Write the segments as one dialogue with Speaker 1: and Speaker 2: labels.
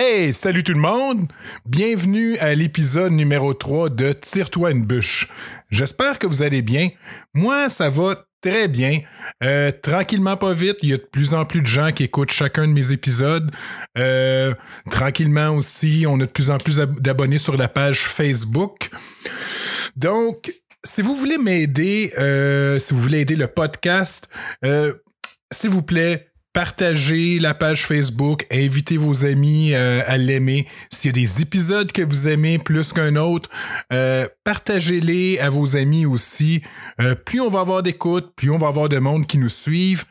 Speaker 1: Hey, salut tout le monde! Bienvenue à l'épisode numéro 3 de Tire-toi une bûche. J'espère que vous allez bien. Moi, ça va très bien. Euh, tranquillement, pas vite, il y a de plus en plus de gens qui écoutent chacun de mes épisodes. Euh, tranquillement aussi, on a de plus en plus d'abonnés sur la page Facebook. Donc, si vous voulez m'aider, euh, si vous voulez aider le podcast, s'il vous plaît, partagez la page Facebook, invitez vos amis euh, à l'aimer. S'il y a des épisodes que vous aimez plus qu'un autre, euh, partagez-les à vos amis aussi. Euh, plus on va avoir d'écoute, plus on va avoir de monde qui nous suivent,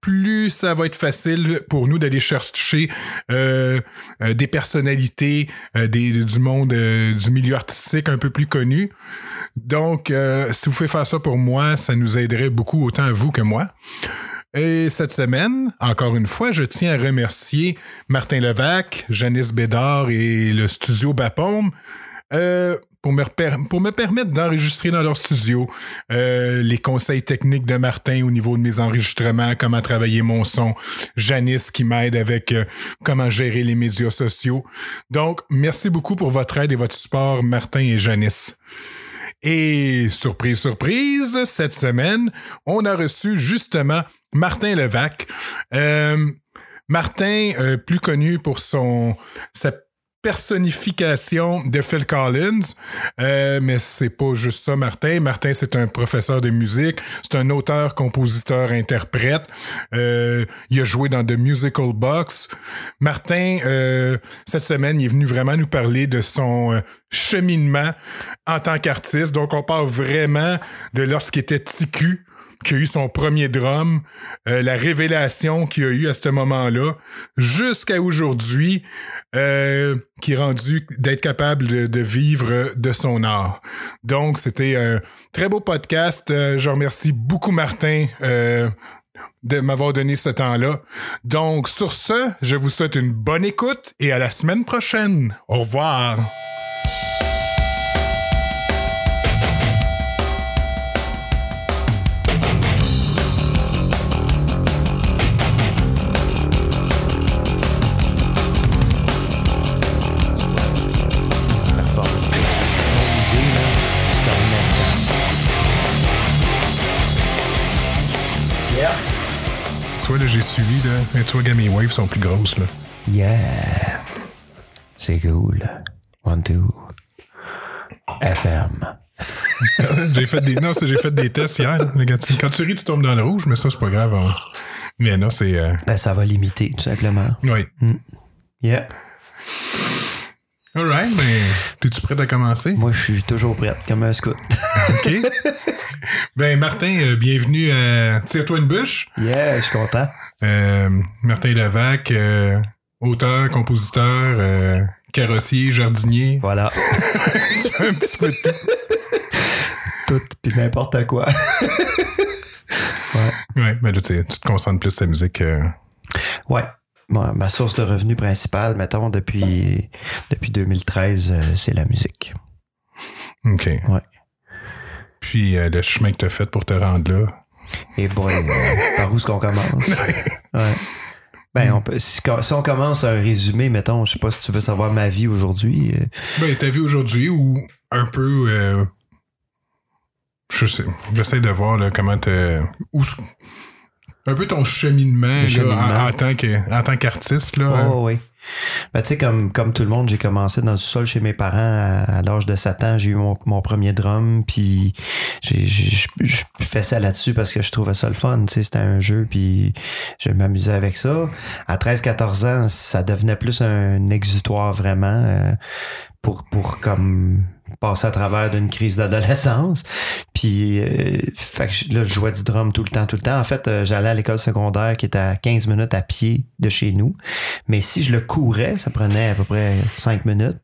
Speaker 1: plus ça va être facile pour nous d'aller chercher des personnalités du monde du milieu artistique un peu plus connu. Donc, si vous faites faire ça pour moi, ça nous aiderait beaucoup autant à vous que moi. Et cette semaine, encore une fois, je tiens à remercier Martin Levac, Janice Bédard et le studio Bapaume euh, pour, me permettre d'enregistrer dans leur studio euh, les conseils techniques de Martin au niveau de mes enregistrements, comment travailler mon son, Janice qui m'aide avec euh, comment gérer les médias sociaux. Donc, merci beaucoup pour votre aide et votre support, Martin et Janice. Et surprise, surprise, cette semaine, on a reçu justement Martin Levac. Euh, Martin, euh, plus connu pour son sa personnification de Phil Collins, euh, mais c'est pas juste ça, Martin. Martin, c'est un professeur de musique, c'est un auteur, compositeur, interprète. il a joué dans The Musical Box. Martin, cette semaine, il est venu vraiment nous parler de son cheminement en tant qu'artiste. Donc, on parle vraiment de lorsqu'il était TQ qui a eu son premier drum, euh, la révélation qu'il a eu à ce moment-là, jusqu'à aujourd'hui, euh, qui est rendu d'être capable de, vivre de son art. Donc, c'était un très beau podcast. Euh, je remercie beaucoup Martin de m'avoir donné ce temps-là. Donc, sur ce, je vous souhaite une bonne écoute et à la semaine prochaine. Au revoir. J'ai suivi, là. Et toi, mes waves sont plus grosses, là.
Speaker 2: Yeah. C'est cool. One, two. FM.
Speaker 1: j'ai fait des. Non, j'ai fait des tests hier. Quand tu ris, tu tombes dans le rouge, mais ça, c'est pas grave. Hein. Mais non, c'est. Euh,
Speaker 2: ben, ça va limiter, tout simplement.
Speaker 1: Oui.
Speaker 2: Mm. Yeah.
Speaker 1: Alright, ben, es-tu prêt à commencer?
Speaker 2: Moi, je suis toujours prêt, comme un scout.
Speaker 1: OK. Ben, Martin, euh, bienvenue à Tire-toi une bûche.
Speaker 2: Yeah, je suis content.
Speaker 1: Euh, Martin Levac, euh, auteur, compositeur, carrossier, jardinier.
Speaker 2: Voilà.
Speaker 1: C'est un petit peu de tout.
Speaker 2: Tout, puis n'importe quoi.
Speaker 1: ouais. Ouais, ben là, tu te concentres plus sur la musique.
Speaker 2: Ouais. Ma source de revenus principale, mettons, depuis, depuis 2013, c'est la musique.
Speaker 1: OK.
Speaker 2: Ouais.
Speaker 1: Puis euh, le chemin que tu as fait pour te rendre là.
Speaker 2: Et bon, euh, par où est-ce qu'on commence? ouais. Ben, on peut, si, on commence un résumé, mettons, je sais pas si tu veux savoir ma vie aujourd'hui. Euh.
Speaker 1: Ben, ta vie aujourd'hui ou un peu. je sais. J'essaie de voir là, comment te. Un peu ton cheminement, là, en, tant en tant qu'artiste. Là.
Speaker 2: Oh, oui. Ben, tu sais, comme, comme tout le monde, j'ai commencé dans le sol chez mes parents à, l'âge de 7 ans. J'ai eu mon, premier drum, puis je fais ça là-dessus parce que je trouvais ça le fun. Tu sais, c'était un jeu, puis je m'amusais avec ça. À 13-14 ans, ça devenait plus un exutoire vraiment euh, pour, pour comme passer à travers d'une crise d'adolescence. Puis, euh, fait que là, je jouais du drum tout le temps, tout le temps. En fait, euh, j'allais à l'école secondaire qui était à 15 minutes à pied de chez nous. Mais si je le courais, ça prenait à peu près 5 minutes.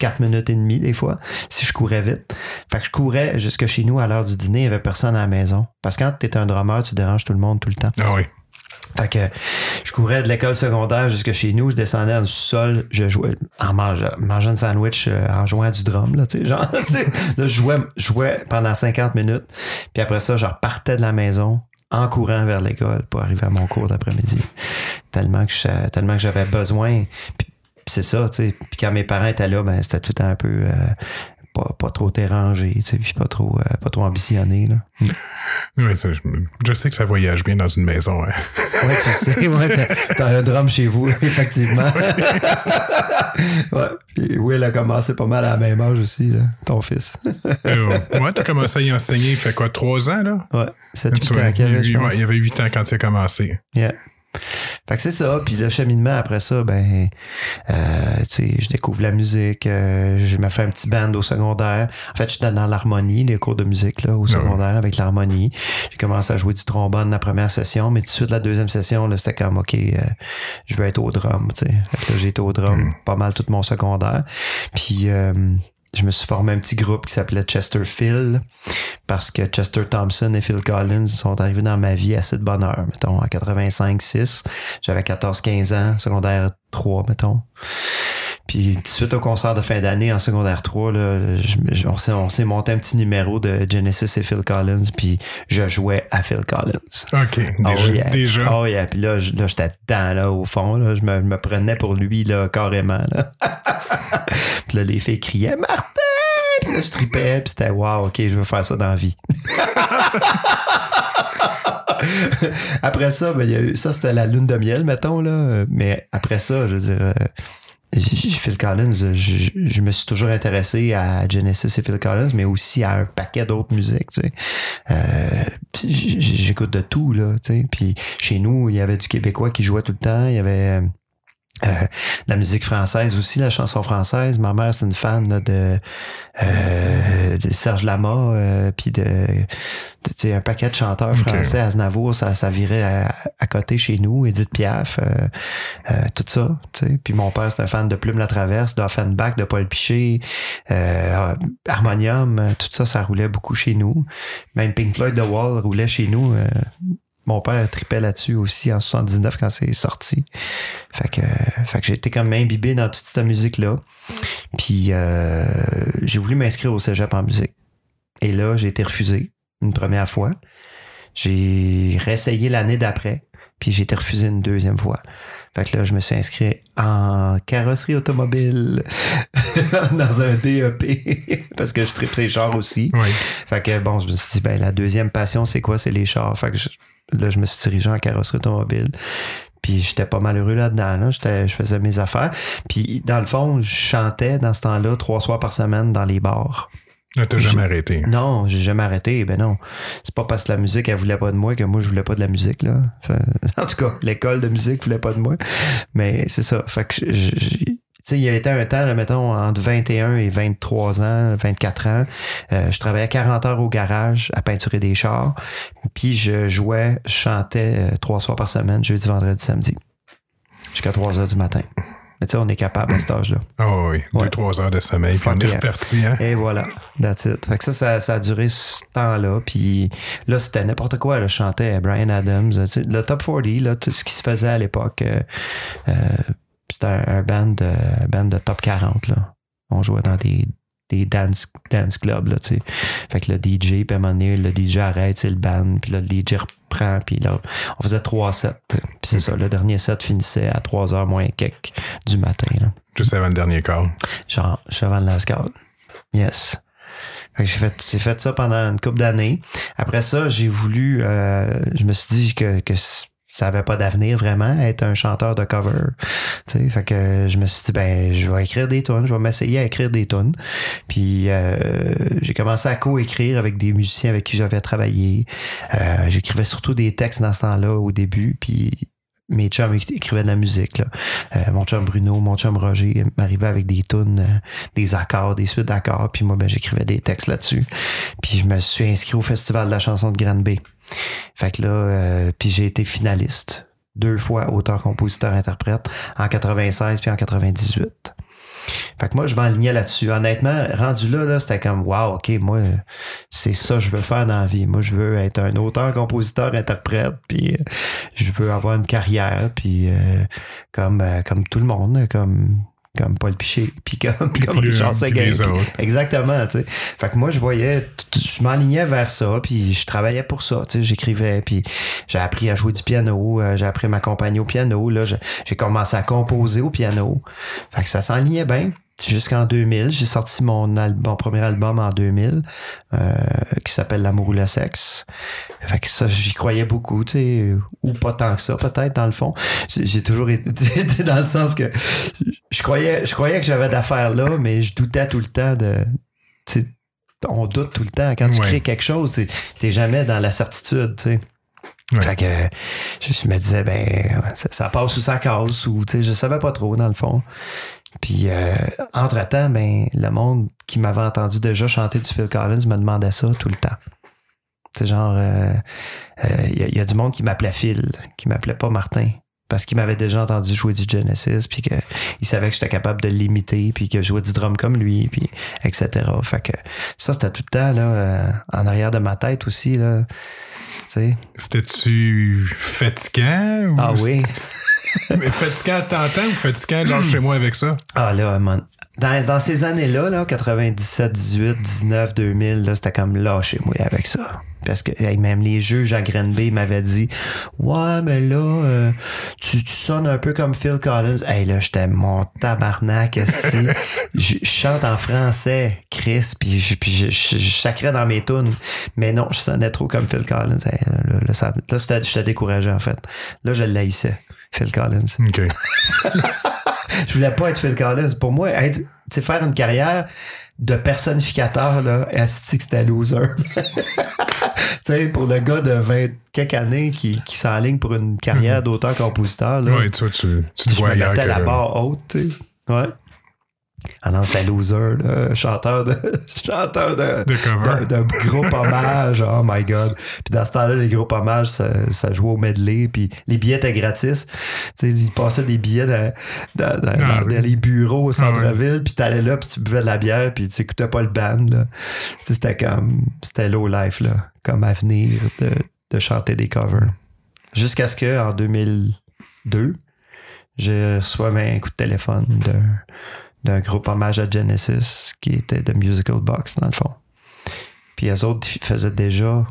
Speaker 2: 4 minutes et demie des fois, si je courais vite. Fait que je courais jusque chez nous à l'heure du dîner, il n'y avait personne à la maison. Parce que quand tu es un drummer, tu déranges tout le monde tout le temps.
Speaker 1: Ah oui.
Speaker 2: Fait que je courais de l'école secondaire jusque chez nous, je descendais dans le sol, je jouais en mangeant, mangeant un sandwich euh, en jouant du drum là, tu sais, genre là je jouais, jouais pendant 50 minutes, puis après ça je repartais de la maison en courant vers l'école pour arriver à mon cours d'après-midi. Tellement que tellement que j'avais besoin c'est ça, tu sais. Puis quand mes parents étaient là, ben c'était tout un peu euh, pas, pas trop dérangé, tu sais, puis pas trop, euh, pas trop ambitionné, là.
Speaker 1: Ça, je, je sais que ça voyage bien dans une maison. hein.
Speaker 2: Ouais, tu sais, ouais, t'as- un drum chez vous, effectivement. ouais. Puis Will a commencé pas mal à la même âge aussi, là, ton fils.
Speaker 1: Euh, ouais, t'as commencé à y enseigner, il fait quoi, trois ans, là?
Speaker 2: Ouais, 7
Speaker 1: Tu
Speaker 2: 8
Speaker 1: vois,
Speaker 2: ans
Speaker 1: il, il avait huit ans quand il a commencé.
Speaker 2: Yeah. Fait que c'est ça. Puis le cheminement après ça, ben, euh, tu sais, je découvre la musique. euh, je me fais un petit band au secondaire. En fait, j'étais dans l'harmonie, les cours de musique là, au secondaire avec l'harmonie. J'ai commencé à jouer du trombone la première session, mais tout de suite la deuxième session, là, c'était comme ok, euh, je veux être au drum. Tu sais, Fait que là, j'ai été au drum pas mal tout mon secondaire. Puis euh, je me suis formé un petit groupe qui s'appelait Chesterfield parce que Chester Thompson et Phil Collins sont arrivés dans ma vie assez de bonne heure, mettons, en 85-6. J'avais 14-15 ans, secondaire 3, mettons. Puis, tout de suite au concert de fin d'année, en secondaire 3, là, je- je- on s'est on s'est monté un petit numéro de Genesis et Phil Collins, puis je jouais à Phil Collins.
Speaker 1: OK, déjà.
Speaker 2: Oh yeah.
Speaker 1: déjà.
Speaker 2: Oh yeah. Puis là, je- là, j'étais dedans, là, au fond. Là. Je, me, je me prenais pour lui, là, carrément. Là. puis là, les filles criaient Martin! Puis là, je tripais, puis c'était wow, ok, je veux faire ça dans la vie. après ça, ben, y a eu, ça, c'était la lune de miel, mettons, là. Mais après ça, je veux dire. Euh, Phil Collins, je, je- me suis toujours intéressé à Genesis et Phil Collins, mais aussi à un paquet d'autres musiques, tu sais. Euh, j'écoute de tout, là, tu sais. Puis chez nous, il y avait du québécois qui jouait tout le temps, il y avait euh, la musique française aussi, la chanson française. Ma mère, c'est une fan là, de, euh, de Serge Lama, euh, puis de, de un paquet de chanteurs français, Aznavour, ça, ça virait à, à côté chez nous, Edith Piaf, euh, euh, tout ça. Puis mon père, c'est un fan de Plume la Traverse, d'Offenbach, de Paul Piché, euh, Harmonium, tout ça, ça roulait beaucoup chez nous. Même Pink Floyd The Wall roulait chez nous. Mon père tripait là-dessus aussi en 79 quand c'est sorti. Fait que, fait que j'ai été comme imbibé dans toute cette musique-là. Puis euh, j'ai voulu m'inscrire au cégep en musique. Et là, j'ai été refusé une première fois. J'ai réessayé l'année d'après, puis j'ai été refusé une deuxième fois. Fait que là, je me suis inscrit en carrosserie automobile dans un DEP parce que je tripe ces chars aussi.
Speaker 1: Oui.
Speaker 2: Fait que bon, je me suis dit, ben la deuxième passion, c'est quoi? C'est les chars. Fait que je- là, je me suis dirigé en carrosserie automobile. Puis j'étais pas malheureux là-dedans. Là. J'étais- Je faisais mes affaires. Puis dans le fond, je chantais dans ce temps-là trois soirs par semaine dans les bars.
Speaker 1: Là, t'as jamais arrêté?
Speaker 2: Non, j'ai jamais arrêté. Ben non. C'est pas parce que la musique, elle voulait pas de moi que moi, je voulais pas de la musique, là. Fait- en tout cas, l'école de musique voulait pas de moi. Mais c'est ça. Fait que sais, il y a été un temps, là, mettons, entre 21 et 23 ans, 24 ans, euh, je travaillais 40 heures au garage à peinturer des chars. Puis je jouais, je chantais euh, trois soirs par semaine, jeudi, vendredi, samedi. Jusqu'à 3 heures du matin. Mais tu sais, on est capable à cet âge-là.
Speaker 1: Ah oui,
Speaker 2: Ouais.
Speaker 1: deux, trois heures de sommeil, puis on est reparti, hein?
Speaker 2: Et voilà, that's it. Fait que ça, ça, ça a duré ce temps-là. Puis là, c'était n'importe quoi. Là, je chantais Brian Adams. Le top 40, là, tout ce qui se faisait à l'époque, euh, euh, c'était un, un band, de, un band de top 40. Là. On jouait dans des, des dance, dance clubs. Là, fait que le DJ, puis à un moment donné, le DJ arrête, c'est le band. Puis là, le DJ reprend. Puis là, on faisait trois sets. Puis c'est ça, le dernier set finissait à 3 heures moins quelques du matin. Là.
Speaker 1: Juste avant le dernier quart.
Speaker 2: Genre, cheval Lascaux. Yes. Fait que j'ai fait, j'ai fait ça pendant une couple d'années. Après ça, j'ai voulu, euh, je me suis dit que, que ça avait pas d'avenir vraiment, être un chanteur de cover. Tu sais, fait que je me suis dit, ben, je vais écrire des tunes, je vais m'essayer à écrire des tunes. Puis euh, j'ai commencé à co-écrire avec des musiciens avec qui j'avais travaillé. Euh, J'écrivais surtout des textes dans ce temps-là au début, puis mes chums écrivaient de la musique. Là. Euh, mon chum Bruno, mon chum Roger m'arrivait avec des tunes, euh, des accords, des suites d'accords, puis moi, ben, j'écrivais des textes là-dessus. Puis je me suis inscrit au Festival de la chanson de Grande Bay. Fait que là, euh, puis j'ai été finaliste. Deux fois auteur, compositeur, interprète, en 96 puis en 98. Fait que moi, je m'alignais là-dessus. Honnêtement, rendu là, là c'était comme, wow, OK, moi, c'est ça que je veux faire dans la vie. Moi, je veux être un auteur, compositeur, interprète, puis euh, je veux avoir une carrière, puis euh, comme, euh, comme tout le monde, comme comme Paul Piché, puis comme, comme
Speaker 1: plus-
Speaker 2: Richard
Speaker 1: puis
Speaker 2: Seguin. puis-. Exactement, tu sais. Fait que moi, je voyais, je m'alignais vers ça, puis je travaillais pour ça, tu sais. J'écrivais, puis j'ai appris à jouer du piano, euh, j'ai appris à m'accompagner au piano. Là, j'ai commencé à composer au piano. Fait que ça s'enlignait bien. Jusqu'en 2000, j'ai sorti mon, album, mon premier album en 2000, euh, qui s'appelle L'amour ou le sexe. Fait que ça, j'y croyais beaucoup, tu sais, ou pas tant que ça, peut-être, dans le fond. J'ai toujours été, dans le sens que je croyais, je croyais que j'avais d'affaires là, mais je doutais tout le temps de, on doute tout le temps. Quand tu
Speaker 1: Ouais.
Speaker 2: crées quelque chose, t'es- t'es jamais dans la certitude, tu sais.
Speaker 1: Ouais.
Speaker 2: Fait que je me disais, ben, ça, ça passe ou ça casse, ou, tu sais, je savais pas trop, dans le fond. Puis, euh, entre-temps, ben, le monde qui m'avait entendu déjà chanter du Phil Collins me demandait ça tout le temps. C'est genre, il y, a- y a du monde qui m'appelait Phil, qui m'appelait pas Martin. Parce qu'il m'avait déjà entendu jouer du Genesis, puis qu'il savait que j'étais capable de l'imiter, puis que je jouais du drum comme lui, puis etc. Fait que ça, c'était tout le temps là, euh, en arrière de ma tête aussi. Là.
Speaker 1: C'était-tu fatigant? Ou
Speaker 2: ah oui.
Speaker 1: Mais fatigant à t'entendre ou fatigant, genre chez moi avec ça?
Speaker 2: Ah là, man. Dans, dans ces années-là, là, 97, 18, 19, 2000, là, c'était comme lâchez-moi avec ça. Parce que hey, même les juges à Granby m'avaient dit Ouais, mais là, euh, tu, tu sonnes un peu comme Phil Collins. Hey là, j'étais mon tabarnak, esti. Je je chante en français, Chris, puis je, puis je, je, je sacrais dans mes tunes. Mais non, je sonnais trop comme Phil Collins. Hey, là, là, là, j'étais découragé, en fait. Là, je l'haïssais, Phil Collins.
Speaker 1: OK.
Speaker 2: Je voulais pas être Phil Collins. Pour moi, être, tu sais, faire une carrière de personnificateur, là, asti que c'était loser. tu sais, pour le gars de 20 quelques années qui, qui s'enligne pour une carrière d'auteur-compositeur, là,
Speaker 1: Ouais, tu vois, tu, tu te
Speaker 2: je
Speaker 1: vois
Speaker 2: me
Speaker 1: ailleurs
Speaker 2: mettais
Speaker 1: que
Speaker 2: la barre haute, tu sais. Ouais. Ah non, c'était loser, là, chanteur de chanteur de,
Speaker 1: De
Speaker 2: de, de groupe hommage. Oh my god. Puis dans ce temps-là, les groupes hommages, ça, ça jouait au medley, puis les billets étaient gratis. Tu sais, ils passaient des billets dans, dans, dans-
Speaker 1: Ah
Speaker 2: dans
Speaker 1: oui.
Speaker 2: les bureaux au
Speaker 1: Ah
Speaker 2: centre-ville, puis t'allais là, puis tu buvais de la bière, puis tu écoutais pas le band, là. Tu sais, c'était comme, c'était low life, là, comme avenir de, de chanter des covers. Jusqu'à ce que, en 2002, je reçois un coup de téléphone d'un, d'un groupe hommage à Genesis qui était de Musical Box, dans le fond. Puis eux autres faisaient déjà.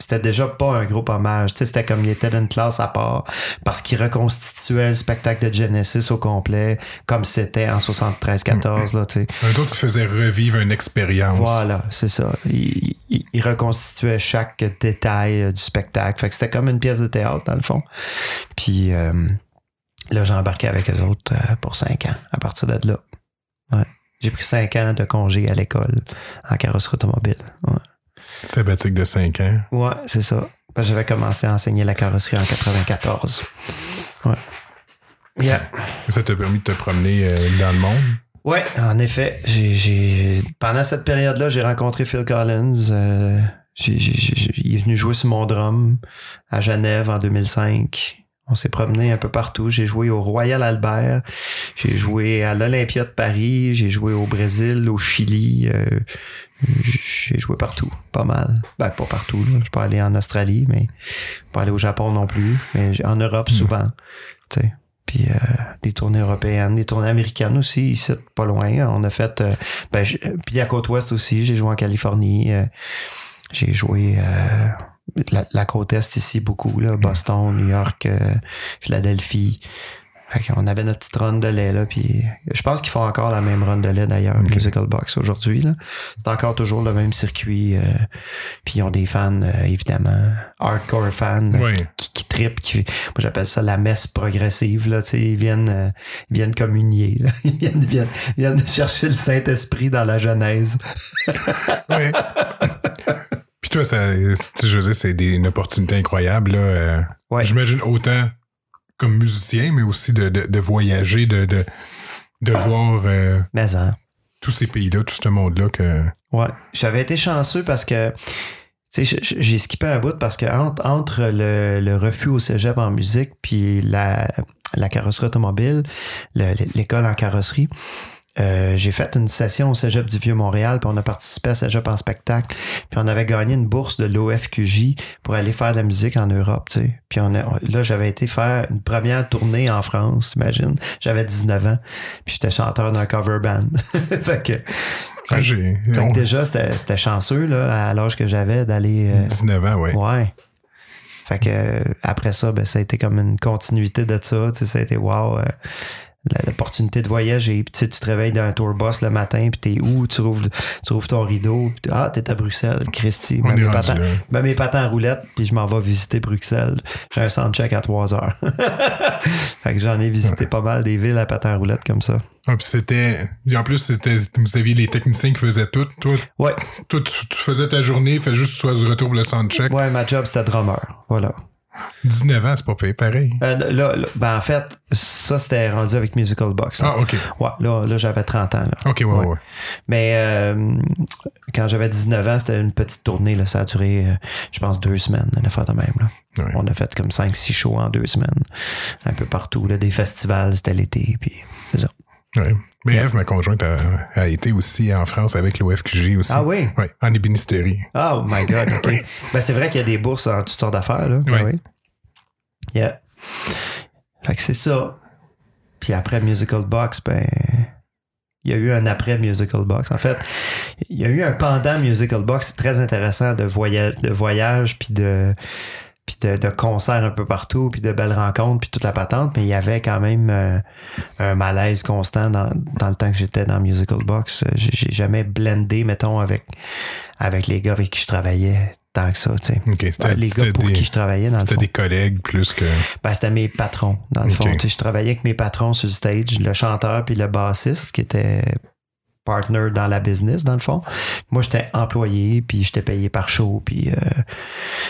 Speaker 2: C'était déjà pas un groupe hommage. Tu sais, c'était comme ils étaient d'une classe à part parce qu'ils reconstituaient le spectacle de Genesis au complet, comme c'était en 73-14. Là, tu sais.
Speaker 1: Eux autres, ils faisaient revivre une expérience.
Speaker 2: Voilà, c'est ça. Ils, ils- ils reconstituaient chaque détail euh, du spectacle. Fait que c'était comme une pièce de théâtre, dans le fond. Puis euh, là, j'ai embarqué avec eux autres euh, pour cinq ans, à partir de là. Ouais. J'ai pris cinq ans de congé à l'école en carrosserie automobile. Ouais,
Speaker 1: Sabbatique de 5 ans.
Speaker 2: ouais c'est ça. Que J'avais commencé à enseigner la carrosserie en 94. Ouais. Yeah.
Speaker 1: Ça t'a permis de te promener euh, dans le monde?
Speaker 2: Ouais, en effet. J'ai, j'ai- Pendant cette période-là, j'ai rencontré Phil Collins. euh, il est venu jouer sur mon drum à Genève en 2005. On s'est promené un peu partout. J'ai joué au Royal Albert. J'ai joué à l'Olympia de Paris. J'ai joué au Brésil, au Chili. euh, j'ai joué partout, pas mal. Ben, pas partout. Là. Je suis pas allé en Australie, mais pas allé au Japon non plus. Mais en Europe, souvent. Tu sais. Puis euh, des tournées européennes, des tournées américaines aussi, ici, pas loin. On a fait... euh, ben, puis à Côte-Ouest aussi, j'ai joué en Californie. euh, j'ai joué... la, la côte Est ici beaucoup, là, Boston, New York, euh, Philadelphie. Fait qu'on avait notre petite run de lait, là, puis je pense qu'ils font encore la même run de lait, d'ailleurs,
Speaker 1: Ok.
Speaker 2: Musical Box, aujourd'hui, là. C'est encore toujours le même circuit, euh, puis ils ont des fans, euh, évidemment, hardcore fans, euh,
Speaker 1: Ouais.
Speaker 2: qui, qui trippent, qui, moi j'appelle ça la messe progressive, là, tu sais, ils viennent, euh, ils viennent communier, là. Ils viennent, ils viennent, ils viennent chercher le Saint-Esprit dans la Genèse.
Speaker 1: Ouais. Puis toi, ça, je veux dire, c'est une opportunité incroyable. Là, euh,
Speaker 2: Ouais.
Speaker 1: J'imagine autant comme musicien, mais aussi de, de, de voyager, de, de, de voir euh,
Speaker 2: Mais hein.
Speaker 1: tous ces pays-là, tout ce monde-là. que
Speaker 2: Ouais, j'avais été chanceux parce que j'ai skippé un bout parce que entre, entre le, le refus au cégep en musique puis la, la carrosserie automobile, le- l'école en carrosserie, euh, j'ai fait une session au Cégep du Vieux-Montréal, puis on a participé à Cégep en spectacle, puis on avait gagné une bourse de l'OFQJ pour aller faire de la musique en Europe, tu sais. Puis on a- là, j'avais été faire une première tournée en France, t'imagines. J'avais 19 ans, puis j'étais chanteur d'un cover band. fait que,
Speaker 1: Ah,
Speaker 2: fait que déjà, c'était chanceux, là, à l'âge que j'avais, d'aller... euh,
Speaker 1: 19 ans, ouais.
Speaker 2: Ouais. Fait que euh, après ça, ben, ça a été comme une continuité de ça. Tu sais, ça a été wow. euh, L'opportunité de voyager, puis tu sais, tu te réveilles d'un tour bus le matin, puis t'es où? Tu rouvres, tu rouvres ton rideau, puis ah, t'es à Bruxelles, Christy. Mes patins, mes patins en roulette, puis je m'en vais visiter Bruxelles. J'ai un soundcheck à 3 heures. fait que j'en ai visité pas mal des villes à patins en roulette comme ça.
Speaker 1: Ah, puis c'était. En plus, c'était. Vous aviez les techniciens qui faisaient tout. Toi,
Speaker 2: Ouais,
Speaker 1: toi tu, tu faisais ta journée, fais juste que tu sois de retour pour le soundcheck.
Speaker 2: ouais, ma job c'était drummer. Voilà.
Speaker 1: 19 ans, c'est pas payé pareil.
Speaker 2: Euh, là, là, ben en fait, ça c'était rendu avec Musical Box. là.
Speaker 1: Ah, ok.
Speaker 2: Ouais, là, là j'avais 30 ans. Là.
Speaker 1: Ok, ouais, ouais. ouais.
Speaker 2: Mais euh, quand j'avais 19 ans, c'était une petite tournée. Là, ça a duré, euh, je pense, deux semaines, une affaire de même. Là.
Speaker 1: Ouais.
Speaker 2: On a fait comme 5-6 shows en deux semaines. Un peu partout. Là, des festivals, c'était l'été. Puis
Speaker 1: Ouais. Mais ma conjointe, a, a été aussi en France avec l'OFQJ aussi.
Speaker 2: Ah oui?
Speaker 1: Oui, en ébénisterie.
Speaker 2: Oh my God, OK. ben, c'est vrai qu'il y a des bourses en sortes d'affaires. Là.
Speaker 1: Ouais.
Speaker 2: oui. Yeah. Fait que c'est ça. Puis après Musical Box, ben... Il y a eu un après Musical Box. En fait, il y a eu un pendant Musical Box très intéressant de voyage, de voyage puis de puis de, de concerts un peu partout, puis de belles rencontres, puis toute la patente, mais il y avait quand même euh, un malaise constant dans, dans le temps que j'étais dans Musical Box. J'ai jamais blendé, mettons, avec, avec les gars avec qui je travaillais tant que ça, tu sais.
Speaker 1: Ok, c'était
Speaker 2: les gars
Speaker 1: c'était
Speaker 2: pour
Speaker 1: des,
Speaker 2: qui je travaillais, dans le
Speaker 1: c'était
Speaker 2: fond.
Speaker 1: des collègues plus que.
Speaker 2: Ben, c'était mes patrons, dans le fond. Tu sais, je travaillais avec mes patrons sur le stage, le chanteur puis le bassiste qui était partner dans la business, dans le fond. Moi, j'étais employé, puis j'étais payé par show, puis euh,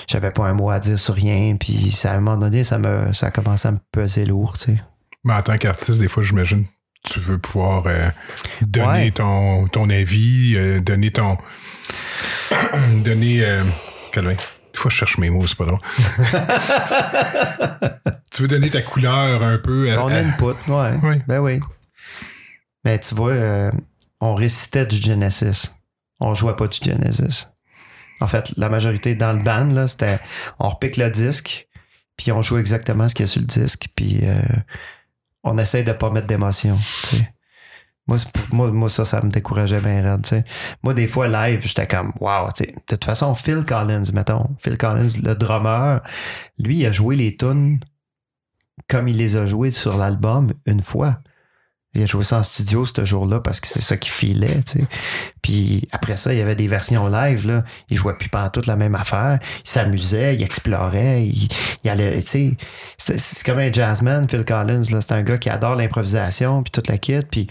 Speaker 2: j'avais pas un mot à dire sur rien, puis ça, à un moment donné, ça, me, ça a commencé à me peser lourd, tu sais.
Speaker 1: Mais en tant qu'artiste, des fois, j'imagine, tu veux pouvoir euh, donner
Speaker 2: Ouais.
Speaker 1: ton, ton avis, euh, donner ton. donner. Calvin. Des fois, je cherche mes mots, c'est pas drôle. tu veux donner ta couleur un peu. à-
Speaker 2: Ton input, ouais.
Speaker 1: Oui.
Speaker 2: Ben oui. Mais tu vois, on récitait du Genesis. On jouait pas du Genesis. En fait, la majorité dans le band, là, c'était on repique le disque, puis on joue exactement ce qu'il y a sur le disque, puis euh, on essaie de pas mettre d'émotion. Moi, moi, moi, ça, ça me décourageait bien raide. tu sais. Moi, des fois, live, j'étais comme Wow, tu sais. De toute façon, Phil Collins, mettons. Phil Collins, le drummer, lui, il a joué les tunes comme il les a joués sur l'album une fois. Il a joué ça en studio ce jour-là parce que c'est ça qu'il filait, tu sais. Puis après ça, il y avait des versions live, là. Il jouait plus toute la même affaire. Il s'amusait, il explorait, il, il allait, tu sais. C'est comme un jazzman, Phil Collins, là. C'est un gars qui adore l'improvisation, puis toute la kit, puis...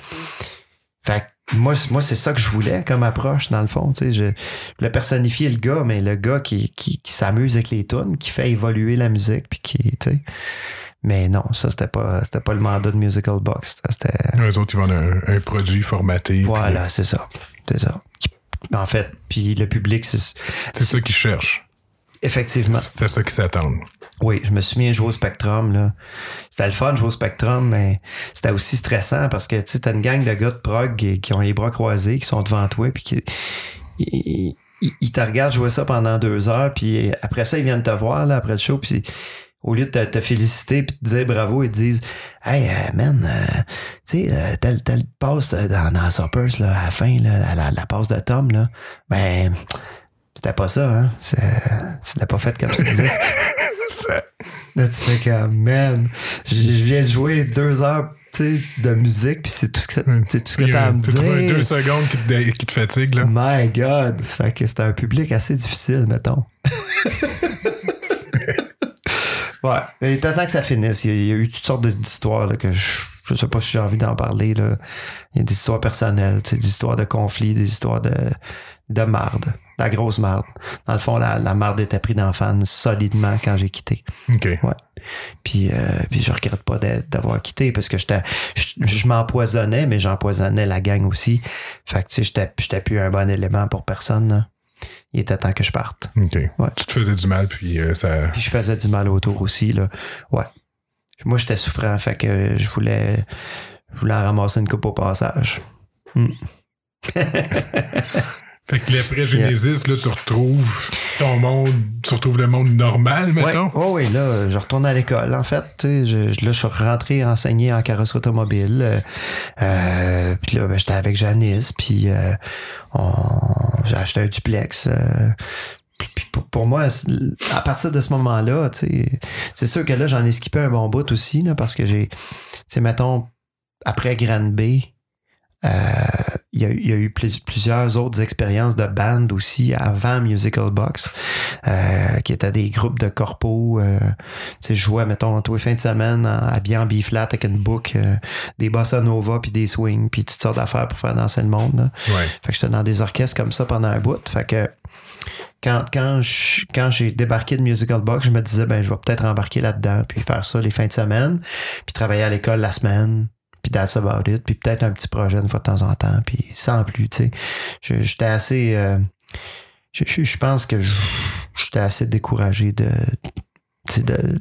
Speaker 2: Fait moi, moi c'est ça que je voulais comme approche, dans le fond, tu sais. Je voulais personnifier le gars, mais le gars qui, qui, qui s'amuse avec les tunes, qui fait évoluer la musique, puis qui, tu sais... Mais non, ça, c'était pas, c'était pas le mandat de Musical Box. C'était...
Speaker 1: Eux autres, ils vendent un, un produit formaté.
Speaker 2: Voilà, c'est ça. C'est ça. En fait, puis le public, c'est
Speaker 1: C'est ça qu'ils cherchent.
Speaker 2: effectivement.
Speaker 1: C'est ça qu'ils s'attendent.
Speaker 2: Oui, je me suis mis à jouer au Spectrum. Là. C'était le fun de jouer au Spectrum, mais c'était aussi stressant parce que tu sais, t'as une gang de gars de prog qui, qui ont les bras croisés, qui sont devant toi, puis qui ils, ils- ils te regardent jouer ça pendant deux heures, puis après ça, ils viennent te voir là, après le show, puis au lieu de te, te féliciter puis te dire bravo, ils te disent Hey euh, man, euh, tu sais, euh, telle, telle passe dans, dans Suppers là, à la fin, là, la, la, la passe de Tom, là, ben c'était pas ça, hein. C'est- C'était pas fait comme ça disais. Là, tu fais comme, man, je viens de jouer deux heures de musique, puis c'est tout ce que, c'est tout ce que t'as à me dire.
Speaker 1: deux secondes qui te, qui te fatigue, là.
Speaker 2: My God! Ça fait que c'était un public assez difficile, mettons. ouais. Et t'attends que ça finisse. Il y, a, eu toutes sortes d'histoires que je, je sais pas si j'ai envie d'en parler. Là. Il y a des histoires personnelles, des histoires de conflits, des histoires de, de marde. La grosse marde. Dans le fond, la, la marde était prise dans fan solidement quand j'ai quitté.
Speaker 1: OK.
Speaker 2: Ouais. Puis, euh, puis je regrette pas d'a- d'avoir quitté parce que j'étais, je, je m'empoisonnais, mais j'empoisonnais la gang aussi. Fait que tu sais, j'étais, j'étais plus un bon élément pour personne. là. Il était temps que je parte.
Speaker 1: OK.
Speaker 2: Ouais.
Speaker 1: Tu te faisais du mal, puis euh, ça.
Speaker 2: Puis je faisais du mal autour aussi. Là. Ouais. Moi, j'étais souffrant, fait que je voulais, je voulais en ramasser une coupe au passage. Mm.
Speaker 1: Fait que après Genesis, là, tu retrouves ton monde, tu retrouves le monde normal, mettons.
Speaker 2: Oh oui, là, je retourne à l'école, en fait. Tu sais, je, là, je suis rentré enseigner en carrosserie automobile. Euh, euh, puis là, ben, j'étais avec Janice, puis euh, j'ai acheté un duplex. Euh, puis pour, moi, à partir de ce moment-là, tu sais, c'est sûr que là, j'en ai skippé un bon bout aussi, là, parce que j'ai, tu sais, mettons, après Grand B, euh, il, y a, il y, a, eu plusieurs autres expériences de band aussi avant Musical Box, euh, qui étaient des groupes de corpo. Euh, tu jouais, mettons, tous les fins de semaine habillé en B-flat avec une book, euh, des bossa nova, puis des swings, puis toutes sortes d'affaires pour faire danser le monde.
Speaker 1: Ouais.
Speaker 2: Fait que j'étais dans des orchestres comme ça pendant un bout. Fait que quand, quand, quand j'ai débarqué de Musical Box, je me disais, ben, je vais peut-être embarquer là-dedans, puis faire ça les fins de semaine, puis travailler à l'école la semaine, puis that's about it, puis peut-être un petit projet une fois de temps en temps, puis sans plus, tu sais. J'étais assez... Euh, je, je, pense que j'étais assez découragé de, de, de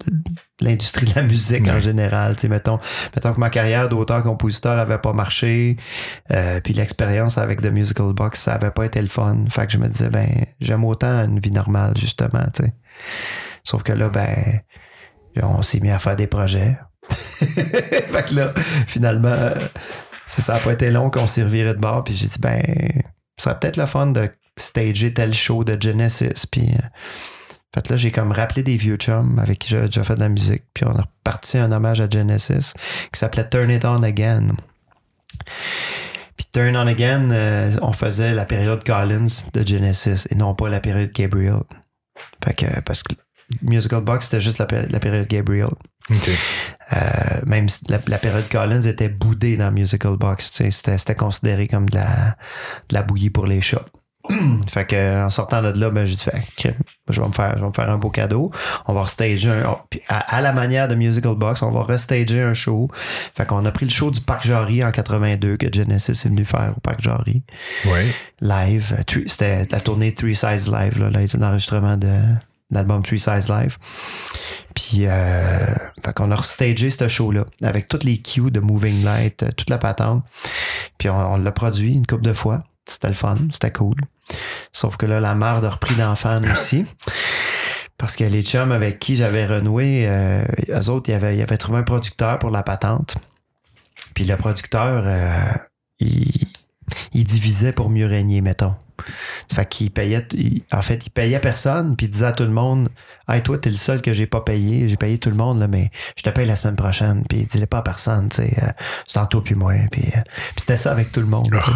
Speaker 2: l'industrie de la musique en général. sais mettons, mettons que ma carrière d'auteur-compositeur avait pas marché, euh, puis l'expérience avec The Musical Box, ça avait pas été le fun. Fait que je me disais, ben, j'aime autant une vie normale, justement, tu sais. Sauf que là, ben, on s'est mis à faire des projets. fait que là, finalement, ça n'a pas été long qu'on s'est reviré de bord, puis j'ai dit, ben, ça serait peut-être le fun de stager tel show de Genesis, puis... Euh, fait là, j'ai comme rappelé des vieux chums avec qui j'avais déjà fait de la musique. Puis on a reparti un hommage à Genesis qui s'appelait Turn It On Again. Puis Turn On Again, euh, on faisait la période Collins de Genesis et non pas la période Gabriel. Fait que, parce que Musical Box, c'était juste la, la, période Gabriel. Euh, même la, la, période Collins était boudée dans Musical Box. C'était considéré comme de la, de la bouillie pour les chats. fait que en sortant de là, ben j'ai dit fait, je vais me faire, je vais me faire un beau cadeau. On va restager un, à, la manière de Musical Box, on va restager un show. Fait qu'on a pris le show du Parc Jarry en 82 que Genesis est venu faire au Parc Jarry.
Speaker 1: Ouais.
Speaker 2: Live. C'était la tournée Three Size Live, là, l'enregistrement de l'album Three Size Live. Puis, euh, fait qu'on a restagé ce show-là avec toutes les cues de Moving Light, euh, toute la patente. Puis on, on l'a produit une couple de fois. C'était le fun, c'était cool. Sauf que là, la merde a repris d'enfant aussi. Parce que les chums avec qui j'avais renoué, euh, eux autres, ils avaient, ils avaient trouvé un producteur pour la patente. Puis le producteur, euh, il, il divisait pour mieux régner, mettons. Fait qu'il payait, en fait, il payait personne, puis il disait à tout le monde, hey, toi, t'es le seul que j'ai pas payé, j'ai payé tout le monde, là, mais je te paye la semaine prochaine, puis il disait pas à personne, tu sais, euh, c'est en toi puis moi, puis, euh, c'était ça avec tout le monde. Oh.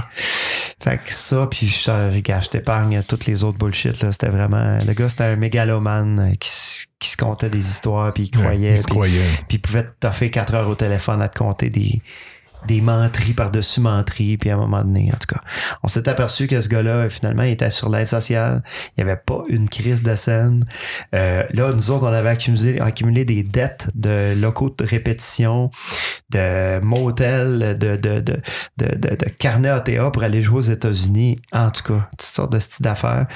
Speaker 2: Fait que ça, puis je, regarde, je t'épargne toutes les autres bullshit, là, c'était vraiment, le gars, c'était un mégalomane euh, qui, qui se comptait des histoires, puis il croyait,
Speaker 1: il
Speaker 2: puis, puis il pouvait fait quatre heures au téléphone à te compter des des menteries par-dessus menteries, puis à un moment donné, en tout cas, on s'est aperçu que ce gars-là, finalement, il était sur l'aide sociale. Il n'y avait pas une crise de scène. Euh, là, nous autres, on avait accumulé, des dettes de locaux de répétition, de motels, de, de, de, de, de, carnet ATA pour aller jouer aux États-Unis. En tout cas, toutes sortes de styles d'affaires.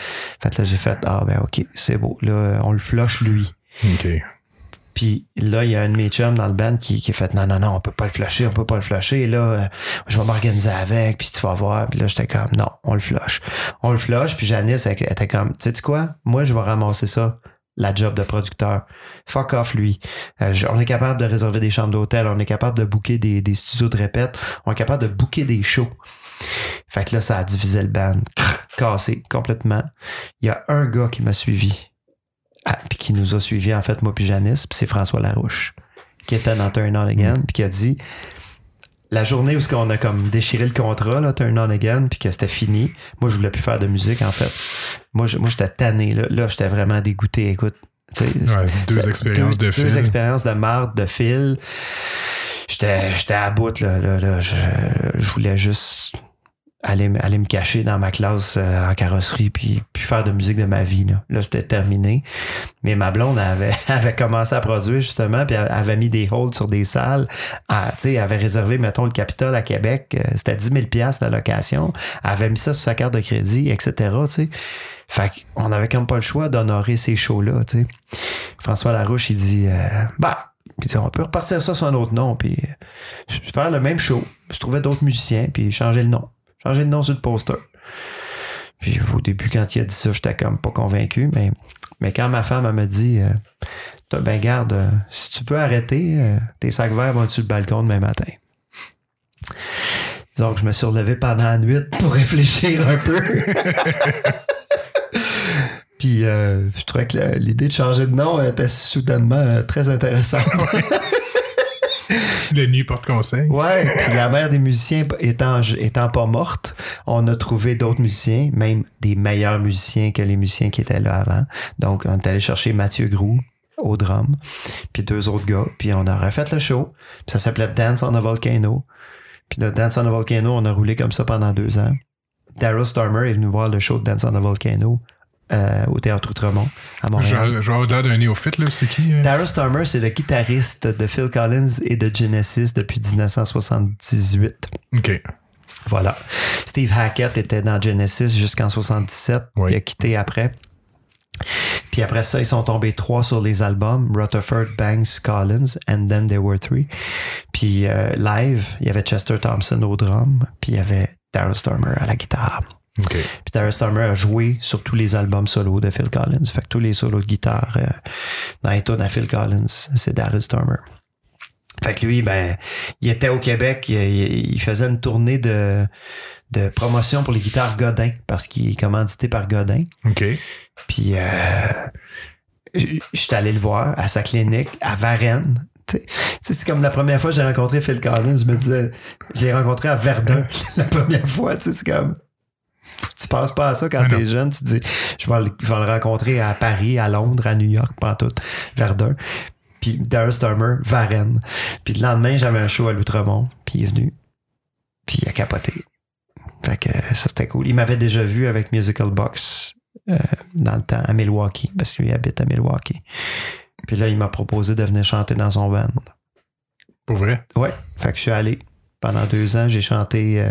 Speaker 2: Fait là, j'ai fait, ah ben ok, c'est beau. Là, on le flush lui.
Speaker 1: OK.
Speaker 2: Puis là, il y a un de mes chums dans le band qui, qui a fait non, non, non, on peut pas le flusher, on peut pas le flusher. Là, euh, je vais m'organiser avec, puis tu vas voir. Puis là, j'étais comme non, on le flush. On le flush, puis Janice était comme, tu sais quoi? Moi, je vais ramasser ça la job de producteur. Fuck off, lui. Euh, on est capable de réserver des chambres d'hôtel, on est capable de booker des, des, studios de répète, on est capable de booker des shows. Fait que là, ça a divisé le band. Cassé complètement. Il y a un gars qui m'a suivi ah, puis qui nous a suivis, en fait, moi puis Janice, puis c'est François Larouche, qui était dans Turn On Again, puis qui a dit la journée où on a comme déchiré le contrat, là, Turn On Again, puis que c'était fini, moi, je voulais plus faire de musique, en fait. Moi, moi j'étais tanné, là. Là, j'étais vraiment dégoûté. Écoute,
Speaker 1: ouais, deux expériences de fil.
Speaker 2: Deux expériences de marde, de fil. J'étais à bout, là. là, là je, je voulais juste aller, aller me cacher dans ma classe euh, en carrosserie puis, puis faire de musique de ma vie. Là, là c'était terminé. Mais ma blonde avait, avait commencé à produire justement, puis avait mis des holds sur des salles. Ah, tu sais, elle avait réservé, mettons, le Capitole à Québec. Euh, c'était 10 000 la location. Elle avait mis ça sur sa carte de crédit, etc. Tu sais. Fait qu'on avait comme pas le choix d'honorer ces shows-là. François Larouche, il dit euh, Bah, on peut repartir ça sur un autre nom, puis faire le même show. Je trouvais d'autres musiciens, puis changer le nom Changer de nom sur le poster. Puis au début, quand il a dit ça, j'étais comme pas convaincu, mais, mais quand ma femme elle m'a dit euh, ben garde, euh, si tu peux arrêter, euh, tes sacs verts vont sur le balcon demain matin? Donc, je me suis relevé pendant la nuit pour réfléchir un peu. Puis, euh, je trouvais que l'idée de changer de nom était soudainement très intéressante.
Speaker 1: La nuit porte conseil.
Speaker 2: Ouais, la mère des musiciens étant, étant pas morte, on a trouvé d'autres musiciens, même des meilleurs musiciens que les musiciens qui étaient là avant. Donc, on est allé chercher Mathieu Groux au drum, puis deux autres gars, puis on a refait le show. Puis ça s'appelait Dance on a Volcano. Puis Dance on a Volcano, on a roulé comme ça pendant deux ans. Daryl Starmer est venu voir le show de Dance on a Volcano euh, au Théâtre Outremont à Montréal.
Speaker 1: Je vais d'un néophyte, là. C'est qui? euh?
Speaker 2: Daryl Starmer, c'est le guitariste de Phil Collins et de Genesis depuis 1978.
Speaker 1: OK.
Speaker 2: Voilà. Steve Hackett était dans Genesis jusqu'en 77,
Speaker 1: Oui.
Speaker 2: il a quitté après. Puis après ça, ils sont tombés trois sur les albums, Rutherford, Banks, Collins, and then there were three. Puis euh, live, il y avait Chester Thompson au drum, puis il y avait Daryl Starmer à la guitare.
Speaker 1: OK.
Speaker 2: Puis Daryl Starmer a joué sur tous les albums solo de Phil Collins. Fait que tous les solos de guitare euh, dans les tunes à Phil Collins, c'est Daryl Starmer. Fait que lui, ben, il était au Québec, il, faisait une tournée de, de promotion pour les guitares Godin, parce qu'il est commandité par Godin.
Speaker 1: OK.
Speaker 2: Puis, euh, je suis allé le voir à sa clinique à Varennes. C'est comme la première fois que j'ai rencontré Phil Collins, je me disais, je l'ai rencontré à Verdun la première fois. Tu sais, c'est comme, tu penses pas à ça quand t'es jeune. Tu te dis, je vais, le, je vais le rencontrer à Paris, à Londres, à New York, pas tout, Verdun. Puis Daryl Starmer, Varennes. Puis le lendemain, j'avais un show à l'Outremont, puis il est venu. Puis il a capoté. Fait que ça, c'était cool. Il m'avait déjà vu avec Musical Box euh, dans le temps à Milwaukee, parce qu'il habite à Milwaukee. Puis là, il m'a proposé de venir chanter dans son band.
Speaker 1: Pour vrai?
Speaker 2: Ouais, fait que je suis allé. Pendant deux ans, j'ai chanté euh,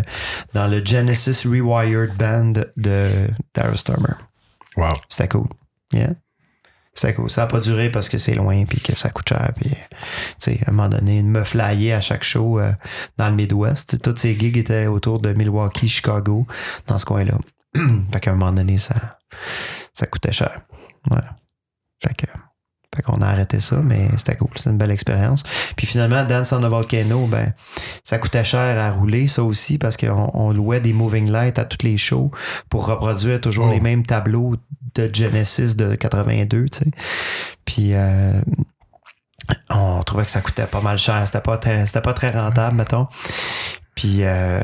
Speaker 2: dans le Genesis Rewired Band de Daryl Starmer.
Speaker 1: Wow.
Speaker 2: C'était cool. Yeah. C'était cool. Ça n'a pas duré parce que c'est loin puis que ça coûte cher. Puis, tu sais, à un moment donné, me flyer à chaque show euh, dans le Midwest. Toutes ces gigs étaient autour de Milwaukee, Chicago, dans ce coin-là. fait qu'à un moment donné, ça, ça coûtait cher. Ouais. Fait que. Fait qu'on a arrêté ça, mais c'était cool. C'était une belle expérience. Puis finalement, Dance on a Volcano, ben, ça coûtait cher à rouler, ça aussi, parce qu'on on louait des moving lights à toutes les shows pour reproduire toujours
Speaker 1: Oh.
Speaker 2: les mêmes tableaux de Genesis de 82, tu sais. Puis euh, on trouvait que ça coûtait pas mal cher. C'était pas très, c'était pas très rentable, mettons. Puis euh,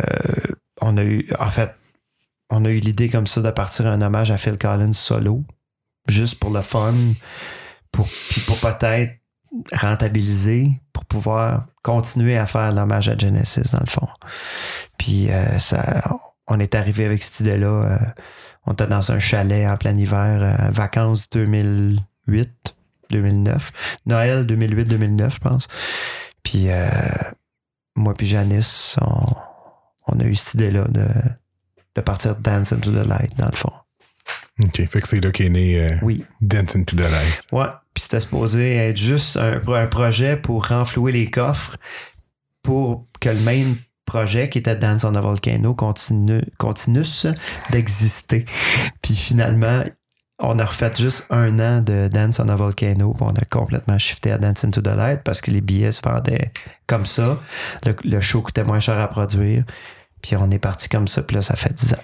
Speaker 2: on a eu, en fait, on a eu l'idée comme ça de partir un hommage à Phil Collins solo, juste pour le fun, pour, pour peut-être rentabiliser, pour pouvoir continuer à faire l'hommage à Genesis, dans le fond. Puis euh, ça, on est arrivé avec cette idée-là. euh, on était dans un chalet en plein hiver, euh, vacances 2008, 2009, Noël 2008-2009, je pense. Puis euh, moi puis Janice, on, on a eu cette idée-là de, de partir Dance into the Light, dans le fond.
Speaker 1: OK. Fait que c'est là qu'est né euh,
Speaker 2: Oui.
Speaker 1: Dance into the Light.
Speaker 2: Ouais. Puis c'était supposé être juste un, un projet pour renflouer les coffres pour que le même projet qui était Dance on a Volcano continue, continue d'exister. Puis finalement, on a refait juste un an de Dance on a Volcano, puis on a complètement shifté à Dance into the Light parce que les billets se vendaient comme ça. Le, le show coûtait moins cher à produire. Puis on est parti comme ça, puis là, ça fait 10 ans.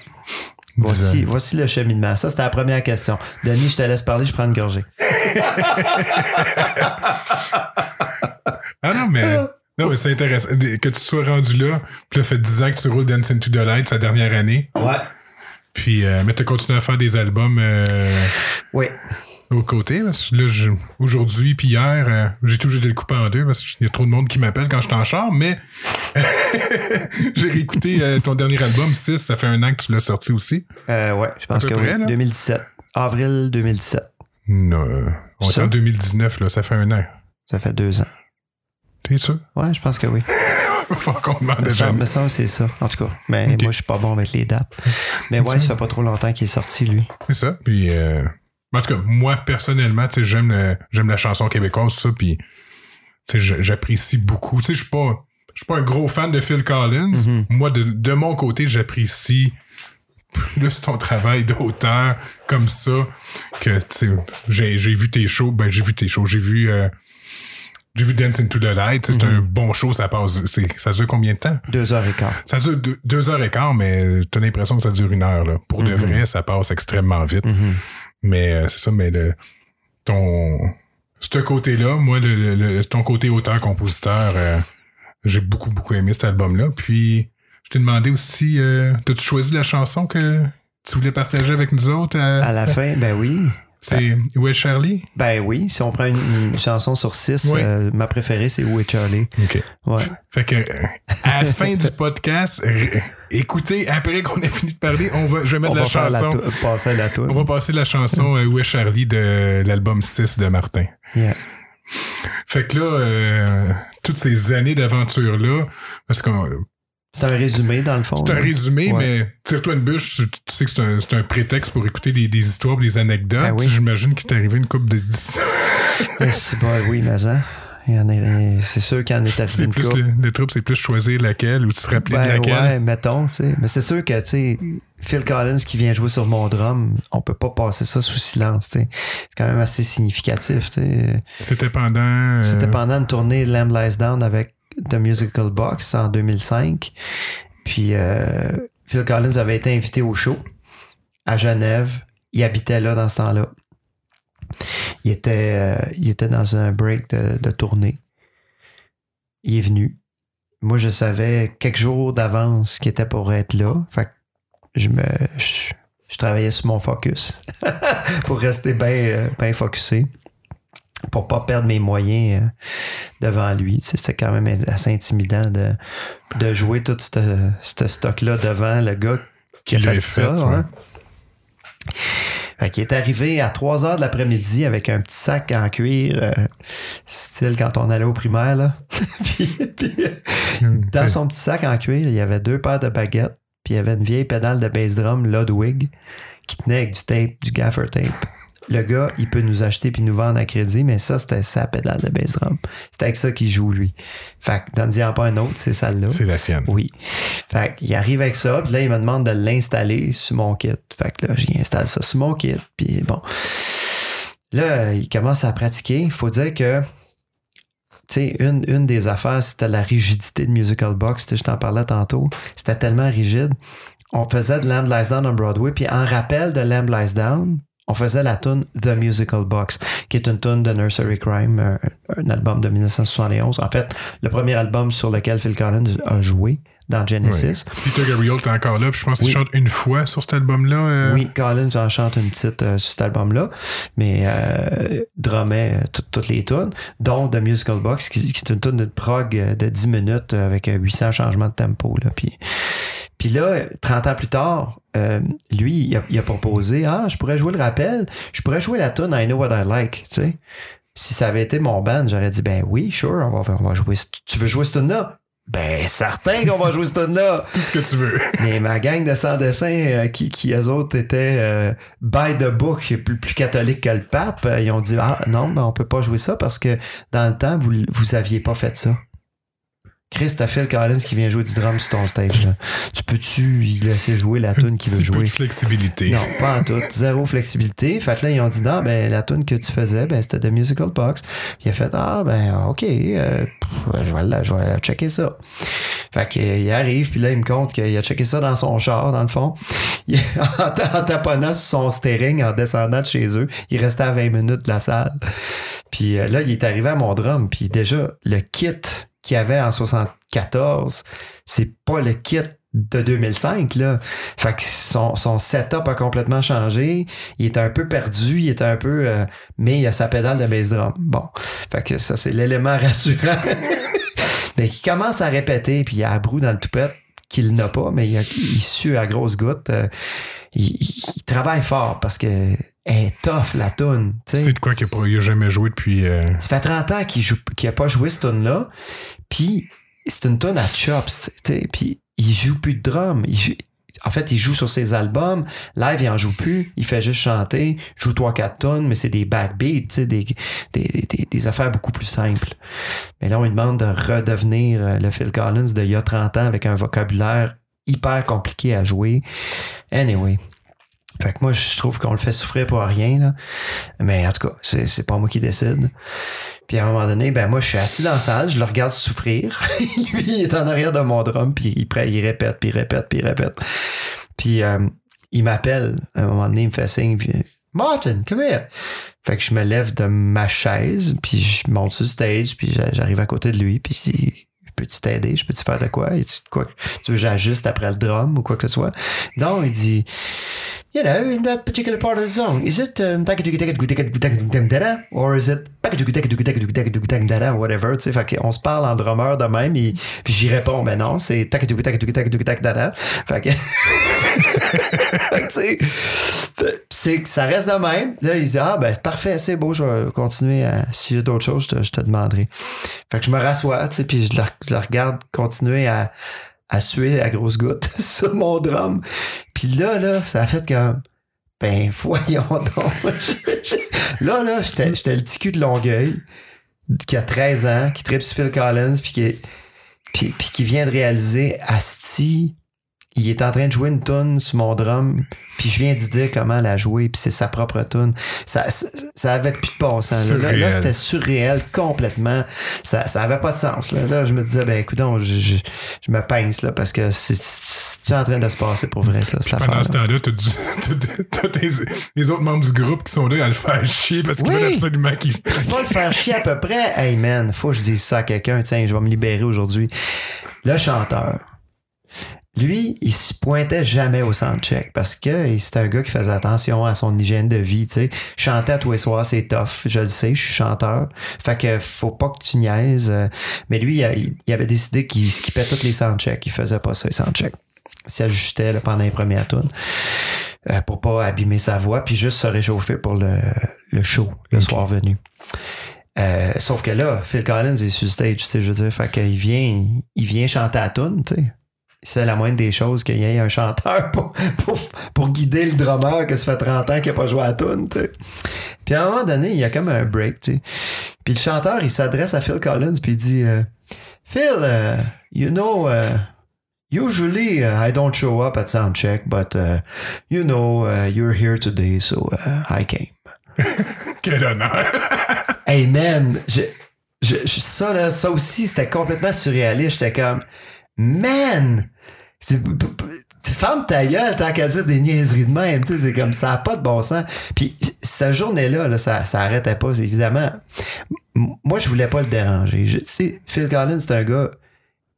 Speaker 2: Voici, voici le cheminement. Ça, c'était la première question. Denis, je te laisse parler, je prends une gorgée.
Speaker 1: Ah non, mais. Non, mais c'est intéressant. Que tu sois rendu là, puis là, fait 10 ans que tu roules Dance into the Light, sa dernière année.
Speaker 2: Ouais.
Speaker 1: Puis, euh, mais t'as continué à faire des albums euh,
Speaker 2: Oui.
Speaker 1: Au côté. Parce que là, aujourd'hui puis hier, euh, j'ai toujours de le couper en deux parce qu'il y a trop de monde qui m'appelle quand je suis en char, mais j'ai réécouté euh, ton dernier album, 6, ça fait un an que tu l'as sorti aussi.
Speaker 2: Euh, ouais, je pense que
Speaker 1: près,
Speaker 2: oui.
Speaker 1: là?
Speaker 2: 2017. Avril 2017.
Speaker 1: Non, euh, on est
Speaker 2: Ça?
Speaker 1: en 2019, là, ça fait un an.
Speaker 2: Ça fait deux ans.
Speaker 1: T'es sûr?
Speaker 2: Ouais, je pense que oui.
Speaker 1: Faut qu'on demande Jeanne.
Speaker 2: me semble c'est ça. En tout cas. Mais moi, je suis pas bon avec les dates. Mais ouais, ça fait pas trop longtemps qu'il est sorti, lui.
Speaker 1: C'est ça. Puis, euh, en tout cas, moi, personnellement, tu sais, j'aime, la chanson québécoise, ça, puis tu sais, je- j'apprécie beaucoup. Tu sais, je suis pas pas un gros fan de Phil Collins.
Speaker 2: Mm-hmm.
Speaker 1: Moi, de, de mon côté, j'apprécie plus ton travail d'auteur comme ça que, tu sais, j'ai, vu tes shows, ben, j'ai vu tes shows, j'ai vu, euh, j'ai vu Dance into the Light, c'est un bon show, ça passe, ça dure combien de temps?
Speaker 2: Deux heures et quart.
Speaker 1: Ça dure deux, deux heures et quart, mais t'as l'impression que ça dure une heure, là. Pour de vrai, ça passe extrêmement vite. Mais euh, c'est ça, mais le, ton, ce côté-là, moi, le, ton côté auteur-compositeur, euh, j'ai beaucoup, beaucoup aimé cet album-là. Puis, je t'ai demandé aussi, euh, t'as-tu choisi la chanson que tu voulais partager avec nous autres? euh,
Speaker 2: À la fin, ben oui.
Speaker 1: c'est Où est Charlie?
Speaker 2: Ben oui, si on prend une, une chanson sur six,
Speaker 1: Oui.
Speaker 2: euh, ma préférée, c'est Où est Charlie?
Speaker 1: OK.
Speaker 2: Ouais.
Speaker 1: Fait que, à la fin du podcast, écoutez, après qu'on ait fini de parler, on va, je vais mettre
Speaker 2: On
Speaker 1: la
Speaker 2: va faire la
Speaker 1: chanson.
Speaker 2: passer à la.
Speaker 1: On va passer la chanson euh, Où est Charlie de l'album 6 de Martin.
Speaker 2: Yeah.
Speaker 1: Fait que là, euh, toutes ces années d'aventure-là, parce que
Speaker 2: C'est un résumé, dans le fond.
Speaker 1: c'est un résumé,
Speaker 2: Ouais.
Speaker 1: mais tire-toi une bûche, tu, tu sais que c'est un, un prétexte pour écouter des, des histoires, des anecdotes.
Speaker 2: Ben oui.
Speaker 1: J'imagine qu'il t'est arrivé une couple de
Speaker 2: C'est pas, oui, mais a- C'est sûr qu'il y en est
Speaker 1: C'est
Speaker 2: une
Speaker 1: plus le, le truc, c'est plus choisir laquelle ou tu te rappeler de
Speaker 2: Ben
Speaker 1: laquelle.
Speaker 2: ouais, mettons, tu sais. Mais c'est sûr que, tu sais, Phil Collins qui vient jouer sur mon drum, on peut pas passer ça sous silence, tu sais. C'est quand même assez significatif, tu sais.
Speaker 1: C'était pendant. euh,
Speaker 2: C'était pendant une tournée Lamb Lies Down avec The Musical Box en 2005. Puis euh, Phil Collins avait été invité au show à Genève. Il habitait là dans ce temps-là. Il était, euh, il était dans un break de, de tournée. Il est venu. Moi, je savais quelques jours d'avance qu'il était pour être là. Fait que je me. Je, je travaillais sur mon focus pour rester bien bien focusé pour pas perdre mes moyens euh, devant lui. C'était quand même assez intimidant de, de jouer tout ce stock-là devant le gars qui a
Speaker 1: Qui
Speaker 2: fait,
Speaker 1: fait,
Speaker 2: ça.
Speaker 1: ouais.
Speaker 2: hein. Fait qu'il est arrivé à 3 heures de l'après-midi avec un petit sac en cuir, euh, style quand on allait au primaire. Là. puis, puis, dans son petit sac en cuir, il y avait deux paires de baguettes, puis il y avait une vieille pédale de bass drum Ludwig qui tenait avec du tape, du gaffer tape. Le gars, il peut nous acheter puis nous vendre à crédit, mais ça, c'était sa pédale de bass drum. C'était avec ça qu'il joue, lui. Fait que, donne-y en pas un autre, c'est celle-là.
Speaker 1: C'est la sienne.
Speaker 2: Oui. Fait qu'il arrive avec ça, puis là, il me demande de l'installer sur mon kit. Fait que là, j'y installe ça sur mon kit, puis bon. Là, il commence à pratiquer. Il faut dire que, tu sais, une, une des affaires, c'était la rigidité de Musical Box. Je t'en parlais tantôt. C'était tellement rigide. On faisait de Lamb Lies Down on Broadway, puis en rappel de Lamb Lies Down, on faisait la tune The Musical Box, qui est une tune de Nursery Crime, un, un album de 1971. En fait, le premier album sur lequel Phil Collins a joué dans Genesis.
Speaker 1: Peter Gabriel, t'es encore là, puis je pense qu'il
Speaker 2: Oui.
Speaker 1: chante une fois sur cet album-là. euh,
Speaker 2: Oui, Collins en chante une petite euh, sur cet album-là, mais euh, drummait euh, toutes les tunes, dont The Musical Box, qui, qui est une tune de prog euh, de 10 minutes euh, avec euh, 800 changements de tempo. Là, puis, puis là, 30 ans plus tard, euh, lui, il a, il a proposé Ah, je pourrais jouer le rappel, je pourrais jouer la tune I Know What I Like, tu sais. Si ça avait été mon band, j'aurais dit Ben oui, sure, on va, on va jouer. ce- Tu veux jouer cette tune-là? Ben, certain qu'on va jouer cette tune-là!
Speaker 1: Tout ce que tu veux.
Speaker 2: Mais ma gang de sans dessin euh, qui, qui eux autres étaient euh, by the book, plus, plus catholiques que le pape, ils ont dit Ah non, ben on peut pas jouer ça parce que dans le temps, vous, vous aviez pas fait ça. Chris, t'as Phil Collins qui vient jouer du drum sur ton stage. Là. Tu peux-tu laisser jouer la tune qu'il veut
Speaker 1: Petit peu
Speaker 2: jouer?
Speaker 1: de flexibilité.
Speaker 2: Non, pas en tout. Zéro flexibilité. Fait que là, ils ont dit non, ben la tune que tu faisais, ben c'était de Musical Box. Puis il a fait Ah ben ok, euh, je, vais, la- je vais checker ça. Fait que, euh, il arrive, puis là, il me compte qu'il a checké ça dans son char, dans le fond. Il- en, ta- en taponnant sur son steering, en descendant de chez eux, il restait à 20 minutes de la salle. Puis euh, là, il est arrivé à mon drum, puis déjà, le kit qu'il y avait en 74, c'est pas le kit de 2005, là. Fait que son, son setup a complètement changé. Il était un peu perdu, il était un peu... euh, mais il a sa pédale de bass drum. Bon. Fait que ça, c'est l'élément rassurant. mais il commence à répéter, puis il a la broue dans le toupette qu'il n'a pas, mais il, a, il sue à grosses gouttes. Euh, il, il- il travaille fort parce que elle est tough, la toune. tu sais.
Speaker 1: C'est de quoi qu'il n'a jamais joué depuis. euh,
Speaker 2: Ça fait 30 ans qu'il joue qu'il a pas joué cette tune là puis c'est une tune à chops, puis il joue plus de drum, il joue- en fait, il joue sur ses albums. Live, il en joue plus. Il fait juste chanter. Joue trois, quatre tonnes, mais c'est des backbeats, des, des, des, des, affaires beaucoup plus simples. Mais là, on lui demande de redevenir euh, le Phil Collins d'il y a 30 ans avec un vocabulaire hyper compliqué à jouer. Anyway. Fait que moi, je trouve qu'on le fait souffrir pour rien, là. Mais en tout cas, c'est pas moi qui décide. Puis à un moment donné, ben moi, je suis assis dans la salle, je le regarde souffrir. Lui, il est en arrière de mon drum, puis il, il répète, puis il répète, puis il répète. Puis euh, il m'appelle. À un moment donné, il me fait signe. Puis, Martin, come here. Fait que je me lève de ma chaise, puis je monte sur le stage, puis j'arrive à côté de lui, puis je dis Peux-tu t'aider? Je peux-tu faire de quoi? quoi? Tu veux j'ajuste après le drum ou quoi que ce soit? Non, il dit you know, in that particular part of the song, is it um, or is it whatever, tu sais, fait qu'on se parle en drummer de même, et, puis j'y réponds, mais non, c'est fait que, fait que, tu sais, ça reste de même. Là, il dit, ah, ben, parfait, c'est beau, je vais continuer à, y a d'autres choses, je te, je te demanderai. Fait que je me rassois, tu sais, puis je la regarde continuer à, à suer à grosses gouttes sur mon drum. Puis là, là, ça a fait comme, ben, voyons donc. là, là, j'étais le petit cul de Longueuil, qui a 13 ans, qui tripe sur Phil Collins, puis qui, puis, qui vient de réaliser Asti, il est en train de jouer une tune sur mon drum, puis je viens de dire comment la jouer, puis c'est sa propre tune. Ça, ça, avait plus de bon sens. Là, c'était surréel complètement. Ça, ça avait pas de sens. Là, là je me disais, ben écoute, je, je, je, me pince là, parce que c'est en train de se passer pour vrai, ça. Cette
Speaker 1: pendant ce temps-là, t'as les autres membres du groupe qui sont là à le faire chier parce qu'ils veulent absolument qu'il.
Speaker 2: Pas le faire chier à peu près. Hey man, faut que je dise ça à quelqu'un. Tiens, je vais me libérer aujourd'hui. Le chanteur lui, il se pointait jamais au soundcheck parce que c'était un gars qui faisait attention à son hygiène de vie, tu sais. Chanter à tous les soirs, c'est tough. Je le sais, je suis chanteur. Fait que faut pas que tu niaises. Mais lui, il, avait décidé qu'il skippait tous les soundchecks. Il faisait pas ça, les soundchecks. Il s'ajustait pendant les premières tunes euh, pour pas abîmer sa voix puis juste se réchauffer pour le, le show le soir venu. Euh, sauf que là, Phil Collins est sur stage, tu sais, je veux dire, fait qu'il vient, il vient chanter à tune, tu sais c'est la moindre des choses qu'il y ait un chanteur pour, pour, guider le drummer que ça fait 30 ans qu'il n'a pas joué à tune. Puis à un moment donné, il y a comme un break. T'sais. Puis le chanteur, il s'adresse à Phil Collins puis il dit euh, Phil, uh, you know, uh, usually uh, I don't show up at soundcheck, but you know, you're here today, so I came.
Speaker 1: Quel honneur!
Speaker 2: hey man, je, je, ça, là, ça aussi, c'était complètement surréaliste. J'étais comme, man! Ferme ta gueule tant qu'à dire des niaiseries de même. C'est comme ça pas de bon sens. Puis cette journée-là, là, ça, ça arrêtait pas, évidemment. Moi, je voulais pas le déranger. Je, Phil Collins, c'est un gars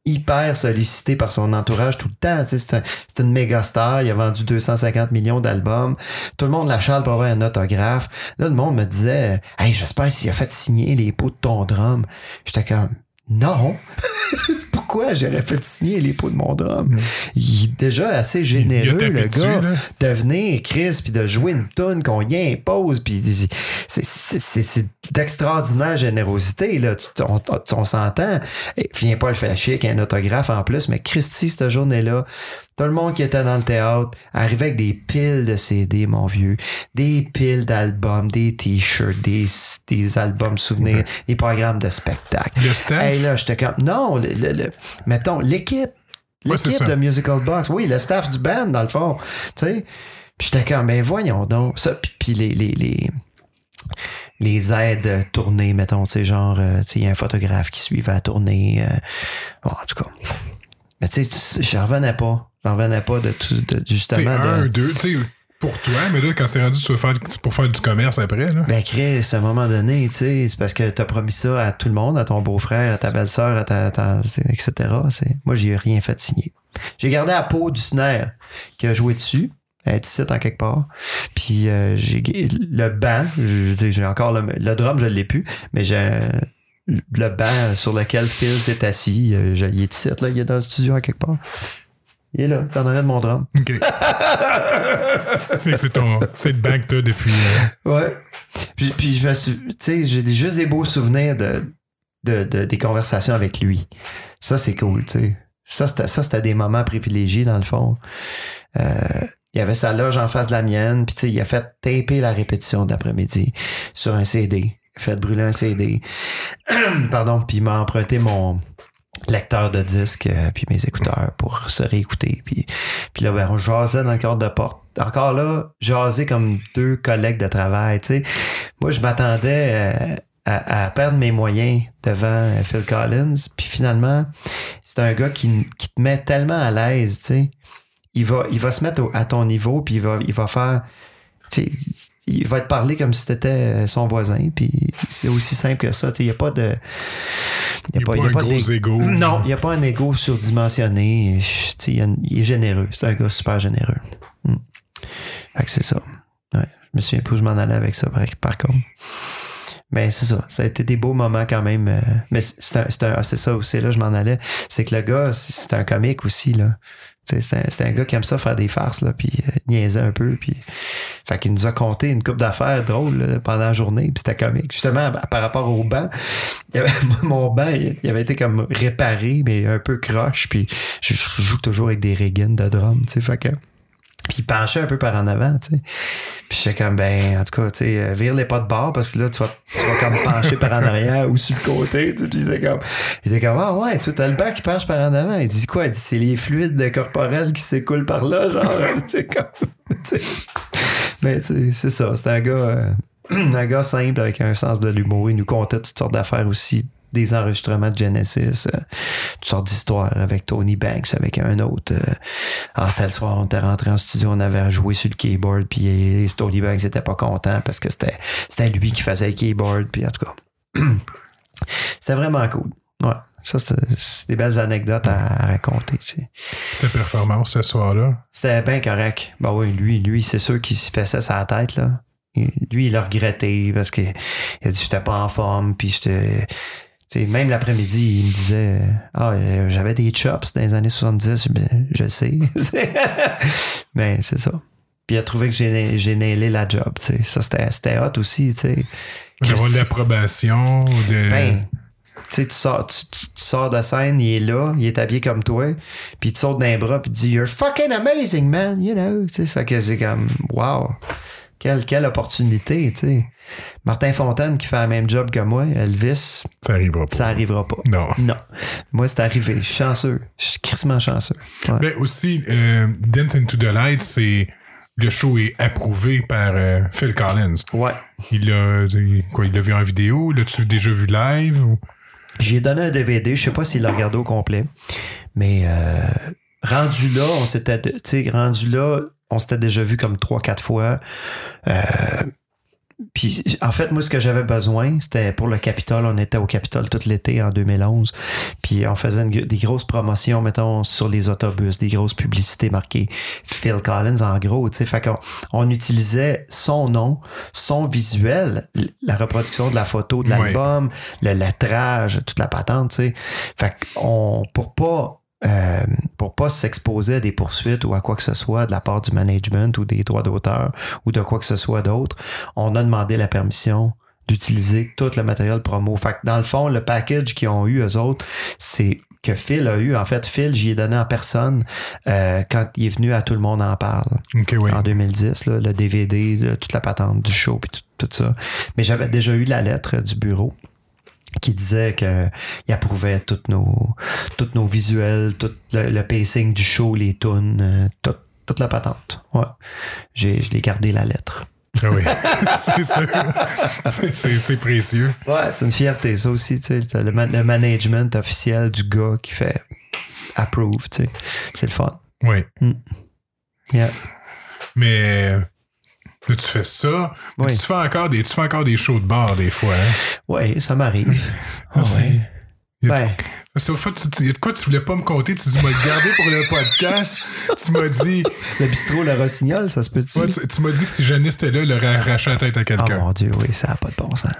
Speaker 2: hyper sollicité par son entourage tout le temps. C'est un, une méga star. Il a vendu 250 millions d'albums. Tout le monde l'achale pour avoir un autographe. Là, le monde me disait Hey, j'espère s'il a fait signer les pots de ton drum. J'étais comme Non! pourquoi j'aurais fait signer les pots de mon drum. Il est déjà assez généreux, le gars, de venir, Chris, puis de jouer une tonne qu'on y impose, puis c'est d'extraordinaire générosité, là. On, on s'entend. Viens pas le faire chier avec un autographe en plus, mais Christy, cette journée-là, tout le monde qui était dans le théâtre arrivait avec des piles de CD, mon vieux. Des piles d'albums, des t-shirts, des, des albums souvenirs, des programmes de spectacle.
Speaker 1: Le staff?
Speaker 2: Hey, là, j'étais comme... Non, le, mettons, l'équipe. L'équipe de Musical Box. Oui, le staff du band, dans le fond. Tu sais? Puis j'étais comme, ben voyons donc. Ça, puis les, les, les, les aides tournées, mettons, tu sais, genre, euh, tu sais, il y a un photographe qui suivait à tourner. Euh, bon, en tout cas. Mais tu sais, j'en revenais pas. J'en revenais pas de tout, de, justement.
Speaker 1: un, deux, tu sais, pour toi, mais là, quand c'est rendu tu faire, pour faire du commerce après, là.
Speaker 2: Ben, Chris, à un moment donné, tu sais, c'est parce que t'as promis ça à tout le monde, à ton beau-frère, à ta belle-sœur, à ta, ta etc. Moi, j'ai rien fait signer. J'ai gardé la peau du snare qui a joué dessus. Elle est ici, en quelque part. Puis, euh, j'ai le banc, j'ai encore le, le drum, je l'ai plus, mais j'ai le banc sur lequel Phil s'est assis. Euh, il est ici, là, il est dans le studio à quelque part. Il est là, t'en arrêtes mon drum.
Speaker 1: OK. c'est ton. C'est le que t'as depuis.
Speaker 2: Euh, ouais. Puis, puis je me suis. Tu sais, j'ai juste des beaux souvenirs de, de, de, des conversations avec lui. Ça, c'est cool, tu sais. Ça, c'était, ça, c'était des moments privilégiés, dans le fond. Euh, il y avait sa loge en face de la mienne, puis tu sais, il a fait taper la répétition d'après-midi sur un CD. Il a fait brûler un CD. Pardon, puis il m'a emprunté mon lecteur de disques euh, puis mes écouteurs pour se réécouter. Puis, puis là, ben, on jasait dans le cadre de porte. Encore là, jaser comme deux collègues de travail, tu sais. Moi, je m'attendais euh, à, à perdre mes moyens devant euh, Phil Collins. Puis finalement, c'est un gars qui, qui te met tellement à l'aise, tu sais. Il va, il va se mettre au- à ton niveau, puis il va, il va faire... tu sais, il va te parler comme si c'était son voisin, puis c'est aussi simple que ça. Il n'y a pas de...
Speaker 1: Il y a pas un gros
Speaker 2: d'é-
Speaker 1: égo.
Speaker 2: Non, il n'y a pas un ego surdimensionné. Il, a est généreux. C'est un gars super généreux. Hmm. Fait que c'est ça. Ouais. Je me souviens pas où je m'en allais avec ça, par, par contre. Mais c'est ça. Ça a été des beaux moments quand même. euh, mais c'est c'est un, c'est un- ah, c'est ça aussi, là, je m'en allais. C'est que le gars, c'est un comique aussi, là. C'est un, un gars qui aime ça faire des farces, là, puis euh, niaiser un peu, puis... Fait qu'il nous a conté une coupe d'affaires drôles là, pendant la journée, puis c'était comique. Justement, par rapport au banc, il avait, mon banc, il avait été comme réparé, mais un peu croche, puis je, joue toujours avec des riggins de drum, tu sais, fait que... Puis il penchait un peu par en avant, tu sais. Puis j'étais comme, ben, en tout cas, tu sais, euh, vire les pas de bord parce que là, tu vas, tu vas comme pencher par en arrière ou sur le côté, tu sais. Puis il était comme, il était comme, ah ouais, tout t'as le banc qui penche par en avant. Il dit quoi? Il dit, c'est les fluides corporels qui s'écoulent par là, genre, c'est comme, tu sais. Mais tu sais, c'est ça, c'est un gars, euh, un gars simple avec un sens de l'humour. Il nous contait toutes sortes d'affaires aussi, des enregistrements de Genesis, euh, toutes sortes d'histoires avec Tony Banks, avec un autre. euh, ah, tel soir, on était rentré en studio, on avait joué sur le keyboard, puis euh, Tony Banks était pas content parce que c'était c'était lui qui faisait le keyboard, puis en tout cas. c'était vraiment cool. Ouais. Ça, c'est des belles anecdotes à, à raconter, tu sais.
Speaker 1: Sa performance ce soir-là?
Speaker 2: C'était bien correct. Bah oui, lui, lui, c'est sûr qu'il se sur la tête, là. Lui, il a regretté parce que il a dit j'étais pas en forme, puis j'étais. Même l'après-midi, il me disait Ah, euh, j'avais des chops dans les années 70, Ben, je sais. Mais c'est ça. Puis il a trouvé que j'ai nailé la job, tu sais. Ça, c'était hot aussi, sais.
Speaker 1: D'avoir de
Speaker 2: ben, tu sais, tu sors, tu, tu- tu sors de scène, il est là, il est habillé comme toi, puis il te saute les bras, puis il dit You're fucking amazing, man, you know. Tu sais, fait que c'est comme, wow, quelle, quelle opportunité, tu sais. Martin Fontaine qui fait le même job que moi, Elvis,
Speaker 1: ça arrivera pas.
Speaker 2: ça arrivera pas.
Speaker 1: Non.
Speaker 2: Non. Moi, c'est arrivé. Je suis chanceux. Je suis crissement chanceux. Ouais.
Speaker 1: Mais aussi, euh, Dance into the Light, c'est. Le show est approuvé par euh, Phil Collins.
Speaker 2: Ouais.
Speaker 1: Il l'a quoi, il l'a vu en vidéo, l'as-tu déjà vu live? ou-
Speaker 2: J'ai donné un DVD, je sais pas s'il l'a regardé au complet, mais euh, rendu là, on s'était, tu sais, rendu là, on s'était déjà vu comme trois, quatre fois. Euh, puis en fait, moi, ce que j'avais besoin, c'était pour le Capitole. On était au Capitole tout l'été en 2011. Puis on faisait une- des grosses promotions, mettons, sur les autobus, des grosses publicités marquées Phil Collins, en gros. Tu sais, fait qu'on on utilisait son nom, son visuel, la reproduction de la photo de l'album, le lettrage, toute la patente, tu sais. Fait qu'on, pour pas euh, pour pas s'exposer à des poursuites ou à quoi que ce soit de la part du management ou des droits d'auteur ou de quoi que ce soit d'autre, on a demandé la permission d'utiliser tout le matériel promo. Fait que dans le fond, le package qu'ils ont eu, eux autres, c'est que Phil a eu. En fait, Phil, j'y ai donné en personne euh, quand il est venu à Tout le monde en parle
Speaker 1: Ok, oui.
Speaker 2: en 2010, là, le DVD, là, toute la patente du show puis tout, tout ça. Mais j'avais déjà eu la lettre du bureau qui disait que il approuvait tous nos tous nos visuels, tout le, le pacing du show, les tunes, euh, tout- toute la patente. Ouais. J'ai je l'ai gardé la lettre.
Speaker 1: Ah oui. c'est sûr. C'est- C'est c'est précieux.
Speaker 2: Ouais, c'est une fierté ça aussi, tu sais, le, le management officiel du gars qui fait approve, tu sais. C'est le fun.
Speaker 1: Oui.
Speaker 2: Yeah.
Speaker 1: Mais là, tu fais ça.
Speaker 2: Oui.
Speaker 1: Tu, fais encore des, tu fais encore des shows de bar des fois. Hein?
Speaker 2: Ouais, ça m'arrive.
Speaker 1: C'est-
Speaker 2: ouais.
Speaker 1: Il y a-
Speaker 2: Ben,
Speaker 1: tu- tu- de quoi tu voulais pas me compter? Tu dis, m'as gardé pour le podcast. tu m'as dit,
Speaker 2: le bistrot Le Rossignol, ça se peut-tu?
Speaker 1: ouais, tu, tu m'as dit que si Janice était là, il aurait arraché la tête à
Speaker 2: Oh
Speaker 1: quelqu'un.
Speaker 2: mon Dieu, oui, ça n'a pas de bon sens.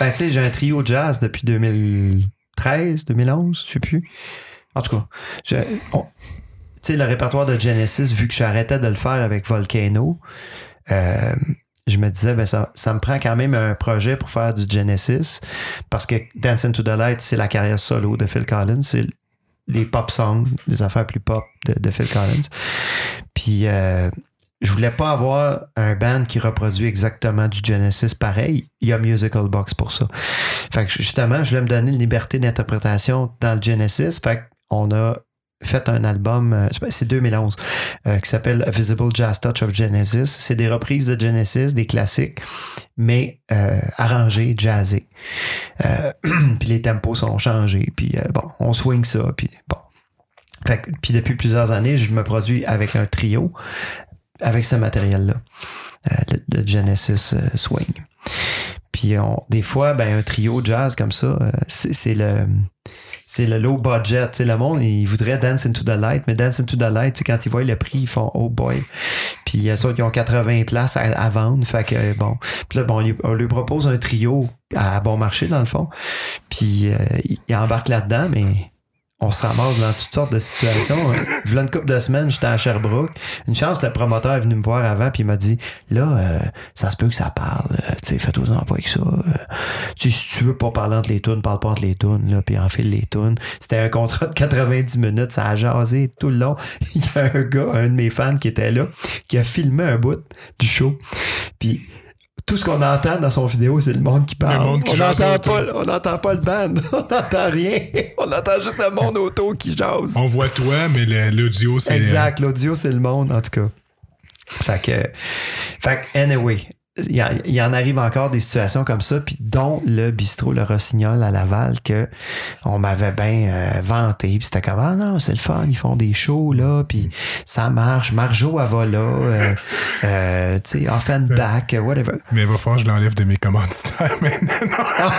Speaker 2: Ben, tu sais, j'ai un trio jazz depuis 2013, 2011, je sais plus. En tout cas, je- on- tu sais, le répertoire de Genesis, vu que j'arrêtais de le faire avec Volcano, euh, je me disais, ben, ça, ça me prend quand même un projet pour faire du Genesis, parce que Dancing to the Light, c'est la carrière solo de Phil Collins, c'est les pop songs, les affaires plus pop de, Phil Collins. Puis Puis euh, je voulais pas avoir un band qui reproduit exactement du Genesis pareil. Il y a Musical Box pour ça. Fait que justement, je voulais me donner une liberté d'interprétation dans le Genesis. Fait qu'on a fait un album, euh, c'est 2011, euh, qui s'appelle A Visible Jazz Touch of Genesis. C'est des reprises de Genesis, des classiques, mais euh, arrangés, jazzés. Euh, puis les tempos sont changés, puis bon, on swing ça, puis bon. Fait que- puis depuis plusieurs années, je me produis avec un trio, avec ce matériel-là, le, Genesis Swing. Puis on, des fois, ben, un trio jazz comme ça, c'est le c'est le low budget. Tu sais, le monde, il voudrait Dance into the Light, mais Dance into the Light, quand ils voient le prix, ils font Oh boy. Puis il y a ceux qui ont 80 places à, vendre. Fait que bon. Puis là, bon, on lui- propose un trio à bon marché, dans le fond. Puis euh, il embarque là-dedans, mais on se ramasse dans toutes sortes de situations. Voilà une couple de semaines, j'étais à Sherbrooke. Une chance, le promoteur est venu me voir avant, puis il m'a dit Là, euh, ça se peut que ça parle. euh, tu sais, fais-toi en pas avec ça. euh, tu si tu veux pas parler entre les tunes, parle pas entre les tunes, là, puis enfile les tunes. C'était un contrat de 90 minutes, ça a jasé tout le long. Il y a un gars, un de mes fans qui était là, qui a filmé un bout du show. Puis tout ce qu'on entend dans son vidéo, c'est le monde qui parle.
Speaker 1: Le monde qui
Speaker 2: on n'entend pas, on n'entend pas le band, on n'entend rien. On entend juste le monde autour qui jase.
Speaker 1: On voit toi, mais l'audio, c'est.
Speaker 2: Exact, l'audio, c'est le monde, en tout cas. Fait que, fait que anyway, il y, en- il y en arrive encore des situations comme ça, puis dont le bistrot Le Rossignol à Laval, que on m'avait bien euh, vanté, puis c'était comme, ah non, c'est le fun, ils font des shows, là, puis ça marche, Marjo, elle va là, euh, euh, tu sais, Offenbach, euh, whatever.
Speaker 1: Mais il va falloir que je l'enlève de mes commanditaires maintenant.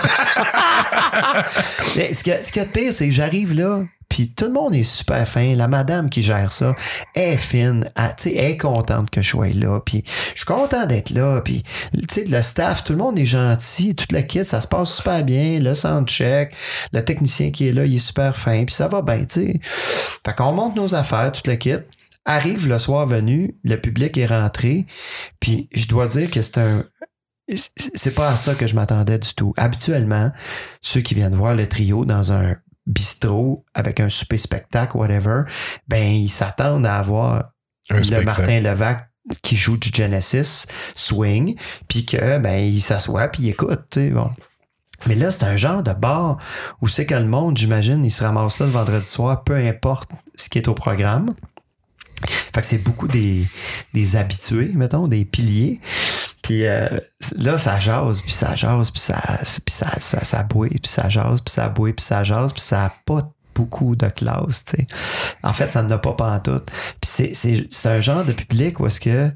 Speaker 2: Mais ce qui ce qui est de pire, c'est que j'arrive là, puis tout le monde est super fin. La madame qui gère ça est fine, elle, est contente que je sois là, puis je suis content d'être là, puis le staff, tout le monde est gentil, toute la kit, ça se passe super bien, le soundcheck, le technicien qui est là, il est super fin, puis ça va bien, sais. Fait qu'on monte nos affaires, toute la kit. Arrive le soir venu, le public est rentré, puis je dois dire que c'est un, c'est pas à ça que je m'attendais du tout. Habituellement, ceux qui viennent voir le trio dans un bistrot avec un souper spectacle, whatever, ben ils s'attendent à avoir
Speaker 1: Un
Speaker 2: le
Speaker 1: spectacle.
Speaker 2: Martin Levac qui joue du Genesis swing, puis que ben il s'assoit puis il écoute, tu sais, bon. Mais là, c'est un genre de bar où c'est que le monde, j'imagine, il se ramasse là le vendredi soir, peu importe ce qui est au programme. Fait que c'est beaucoup des, des habitués, mettons, des piliers. Puis euh, là, ça jase, puis ça jase, puis ça, puis ça, ça, ça bouille, puis ça jase, puis ça bouille, puis ça jase, puis ça a pas beaucoup de classe, tu sais. En fait, ça n'en a pas pantoute. Puis c'est, c'est, c'est un genre de public où est-ce que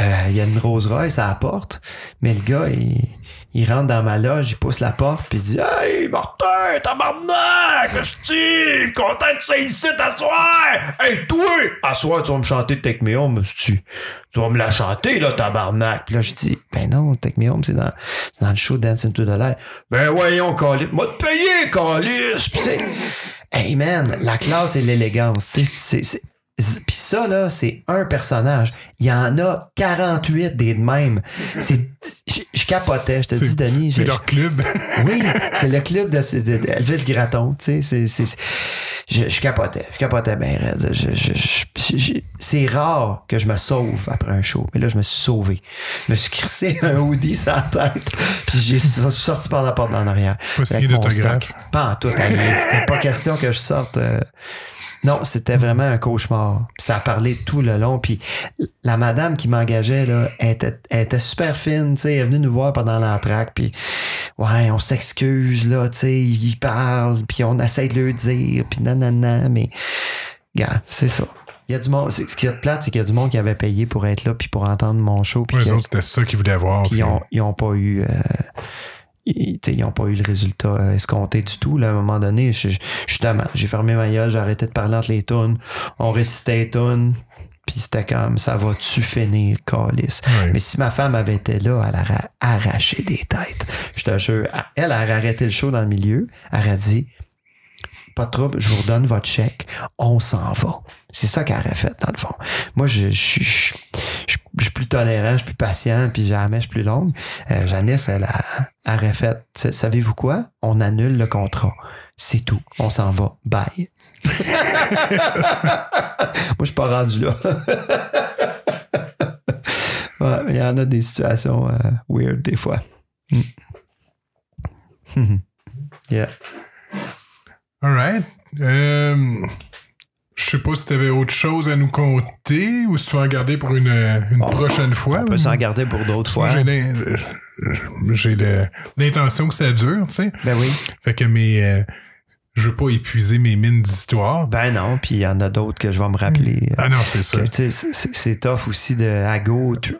Speaker 2: euh, il y a une Rolls Royce à la porte, mais le gars, il, il rentre dans ma loge, il pousse la porte, puis il dit Hey, Martin, tabarnak, esti, content que tu ici t'asseoir. Hey, toi, à soir, tu vas me chanter Take Me Home, esti. Tu vas me la chanter, là, tabarnak. Puis là, je dis Ben non, Take Me Home, c'est dans, dans le show Dance into the Light. Ben voyons, Calis, m'a te payé, Calis. Tu sais, hey man, la classe et l'élégance, tu sais. Puis ça, là, c'est un personnage. Il y en a 48 des de même. C'est, je, je capotais, je te dis, Denis.
Speaker 1: c'est leur club.
Speaker 2: oui, c'est le club de, de- Elvis Gratton, tu sais, c'est, je, je capotais, je capotais bien raide. Je, je- je- je- c'est rare que je me sauve après un show, mais là, je me suis sauvé. Je me suis crissé un hoodie sur la tête, puis j'ai so- sorti par la porte en arrière.
Speaker 1: Pas signé d'autographe.
Speaker 2: Pas en tout, pas question que je sorte... euh, non, c'était vraiment un cauchemar. Puis ça a parlé tout le long. Puis la madame qui m'engageait, là, elle était, elle était super fine, tu sais, elle est venue nous voir pendant l'entraque, puis ouais, on s'excuse, là, tu sais, ils parlent, puis on essaie de leur dire, puis nanana, mais, gars, c'est ça. Il y a du monde, ce qui est plate, c'est qu'il y a du monde qui avait payé pour être là, puis pour entendre mon show, puis
Speaker 1: Eux
Speaker 2: que-
Speaker 1: autres, c'était ça qu'ils voulaient voir.
Speaker 2: puis
Speaker 1: puis-
Speaker 2: ils ont, ils ont pas eu. euh, ils, t'sais, ils ont pas eu le résultat euh, escompté du tout. Là, à un moment donné, je- justement, j'ai fermé ma gueule, j'ai arrêté de parler entre les tunes. On récitait les tunes. Puis c'était comme, ça va-tu finir, calice?
Speaker 1: Ouais.
Speaker 2: Mais si ma femme avait été là, elle aurait arraché des têtes. Je te jure, elle aurait arrêté le show dans le milieu. Elle aurait dit, pas de trouble, je vous redonne votre chèque, on s'en va. C'est ça qu'elle aurait fait, dans le fond. Moi, je, je, je, je- je suis plus tolérant, je suis plus patient, puis j'ai la mèche plus longue. Euh, Janice, elle a, elle aurait fait, sa- savez-vous quoi? On annule le contrat. C'est tout. On s'en va. Bye. Moi, je suis pas rendu là. Il y en a des situations euh, weird des fois. Mm. yeah.
Speaker 1: All right. Euh, je sais pas si tu avais autre chose à nous conter ou si tu vas en garder pour une, une prochaine fois.
Speaker 2: On peut s'en garder pour d'autres fois.
Speaker 1: j'ai euh, l'intention que ça dure, tu sais.
Speaker 2: Ben oui.
Speaker 1: Fait que mes. euh, je veux pas épuiser mes mines d'histoire.
Speaker 2: Ben non, puis il y en a d'autres que je vais me rappeler. euh,
Speaker 1: Ah non, c'est ça.
Speaker 2: c'est- tough aussi de à go. tu-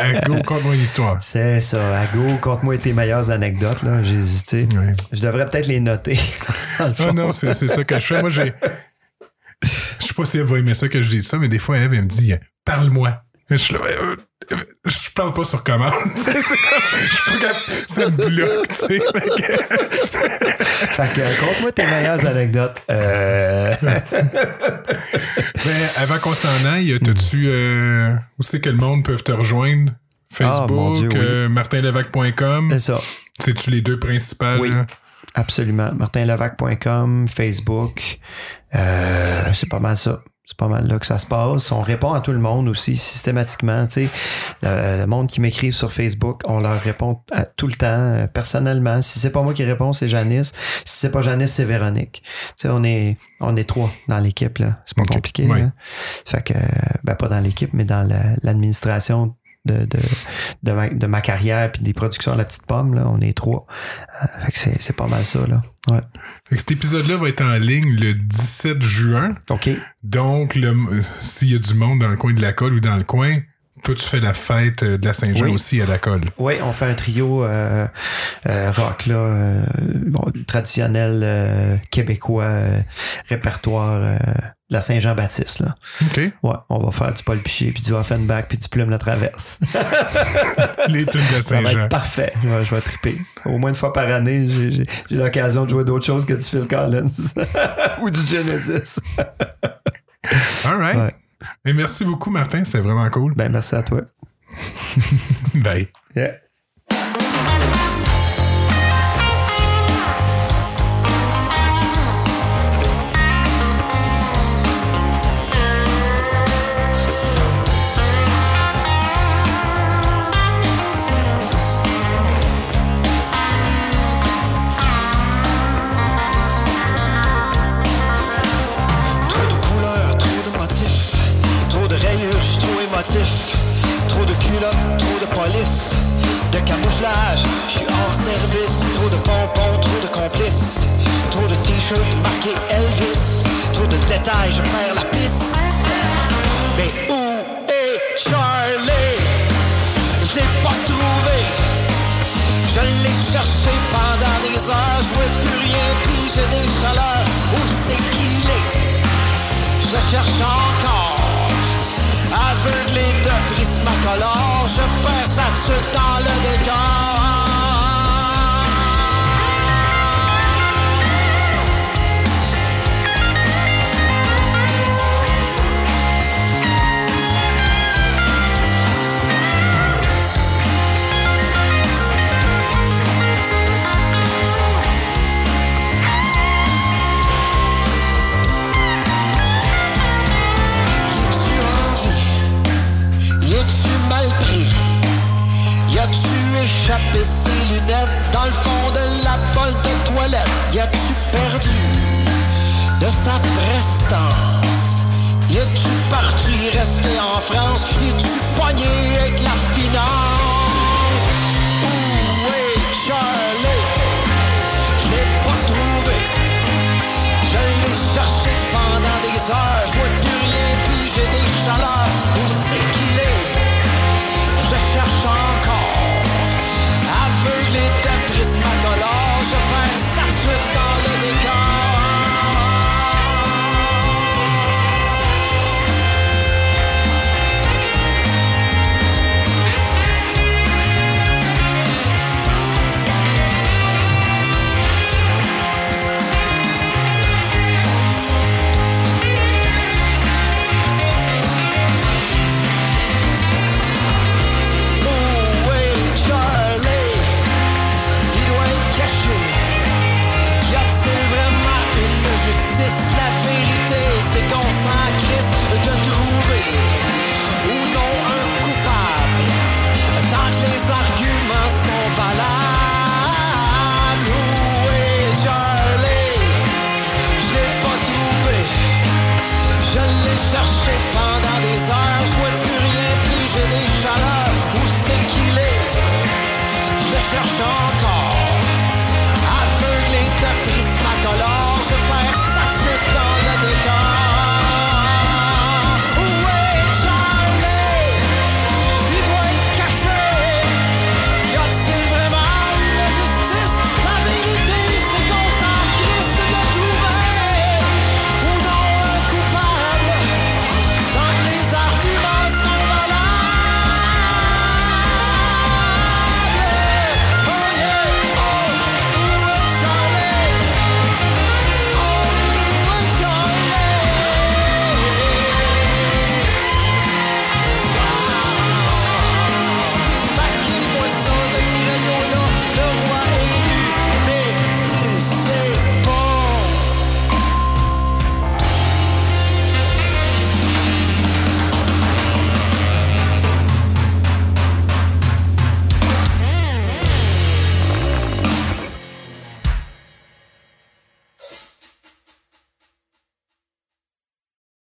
Speaker 1: Euh, go, conte-moi une histoire.
Speaker 2: C'est ça, à go, conte-moi tes meilleures anecdotes. là. J'ai hésité. Je devrais peut-être les noter.
Speaker 1: Ah non, c'est c'est ça que je fais. Moi, j'ai. Je sais pas si elle va aimer ça que je dise ça, mais des fois, Eve, elle me dit Parle-moi. Je suis là, Euh, je parle pas sur commande. C'est comme- je suis pas capable- ça me bloque, tu sais. Fait que-
Speaker 2: euh, conte-moi tes meilleures anecdotes. Euh...
Speaker 1: Mais avant qu'on s'en aille, t'as-tu euh, où c'est que le monde peut te rejoindre?
Speaker 2: Ah,
Speaker 1: Facebook,
Speaker 2: oui.
Speaker 1: euh, martinlevac.com.
Speaker 2: c'est ça.
Speaker 1: C'est-tu les deux principales?
Speaker 2: Oui. Absolument. martinlevac.com, Facebook. Euh, c'est pas mal ça. C'est pas mal là que ça se passe. On répond à tout le monde aussi systématiquement. Tu sais, le, le monde qui m'écrit sur Facebook, on leur répond à- tout le temps, euh, personnellement. Si c'est pas moi qui réponds, c'est Janice. Si c'est pas Janice, c'est Véronique. Tu sais, on est, on est trois dans l'équipe, là. C'est pas compliqué,
Speaker 1: Ouais.
Speaker 2: là. Fait que, euh, ben, pas dans l'équipe, mais dans la- l'administration de, de, de, ma, de ma carrière puis des productions de la petite pomme, là. On est trois. Euh, fait que c'est, c'est pas mal ça, là. Ouais.
Speaker 1: Fait que cet épisode-là va être en ligne le 17 juin.
Speaker 2: OK.
Speaker 1: Donc, le- euh, s'il y a du monde dans le coin de la colle ou dans le coin, toi, tu fais la fête euh, de la Saint-Jean
Speaker 2: Oui.
Speaker 1: aussi à la colle.
Speaker 2: Oui, on fait un trio euh, euh, rock, là, euh, bon, traditionnel québécois, répertoire de la Saint-Jean-Baptiste. Là.
Speaker 1: OK.
Speaker 2: Ouais, on va faire du Paul Piché, puis du Offenbach, puis du Plume la Traverse.
Speaker 1: Les tunes de
Speaker 2: Ça va
Speaker 1: Saint-Jean.
Speaker 2: être parfait. Ouais, je vais triper. Au moins une fois par année, j'ai- l'occasion de jouer d'autres choses que du Phil Collins ou du Genesis.
Speaker 1: All right.
Speaker 2: Ouais.
Speaker 1: Et merci beaucoup, Martin. C'était vraiment cool.
Speaker 2: Ben, merci à toi.
Speaker 1: Bye.
Speaker 2: Yeah.
Speaker 3: De pompons, trop de complices, trop de t-shirts marqués Elvis, trop de détails, je perds la piste. Mais où est Charlie? Je l'ai pas trouvé. Je l'ai cherché pendant des heures, je vois plus rien, puis j'ai des chaleurs. Où c'est qu'il est? Je le cherche encore. Aveuglé de prismacolore, je perds sa dans le décor. Ses lunettes dans le fond de la bolle de toilette? Y a-tu perdu de sa prestance? Y a-tu parti resté en France? Y tu poigné avec la finance? Où est Charlie? Je l'ai pas trouvé. Je l'ai cherché pendant des heures, je vois plus rien, puis j'ai des chaleurs. De prismacolore, je perds sa suite dans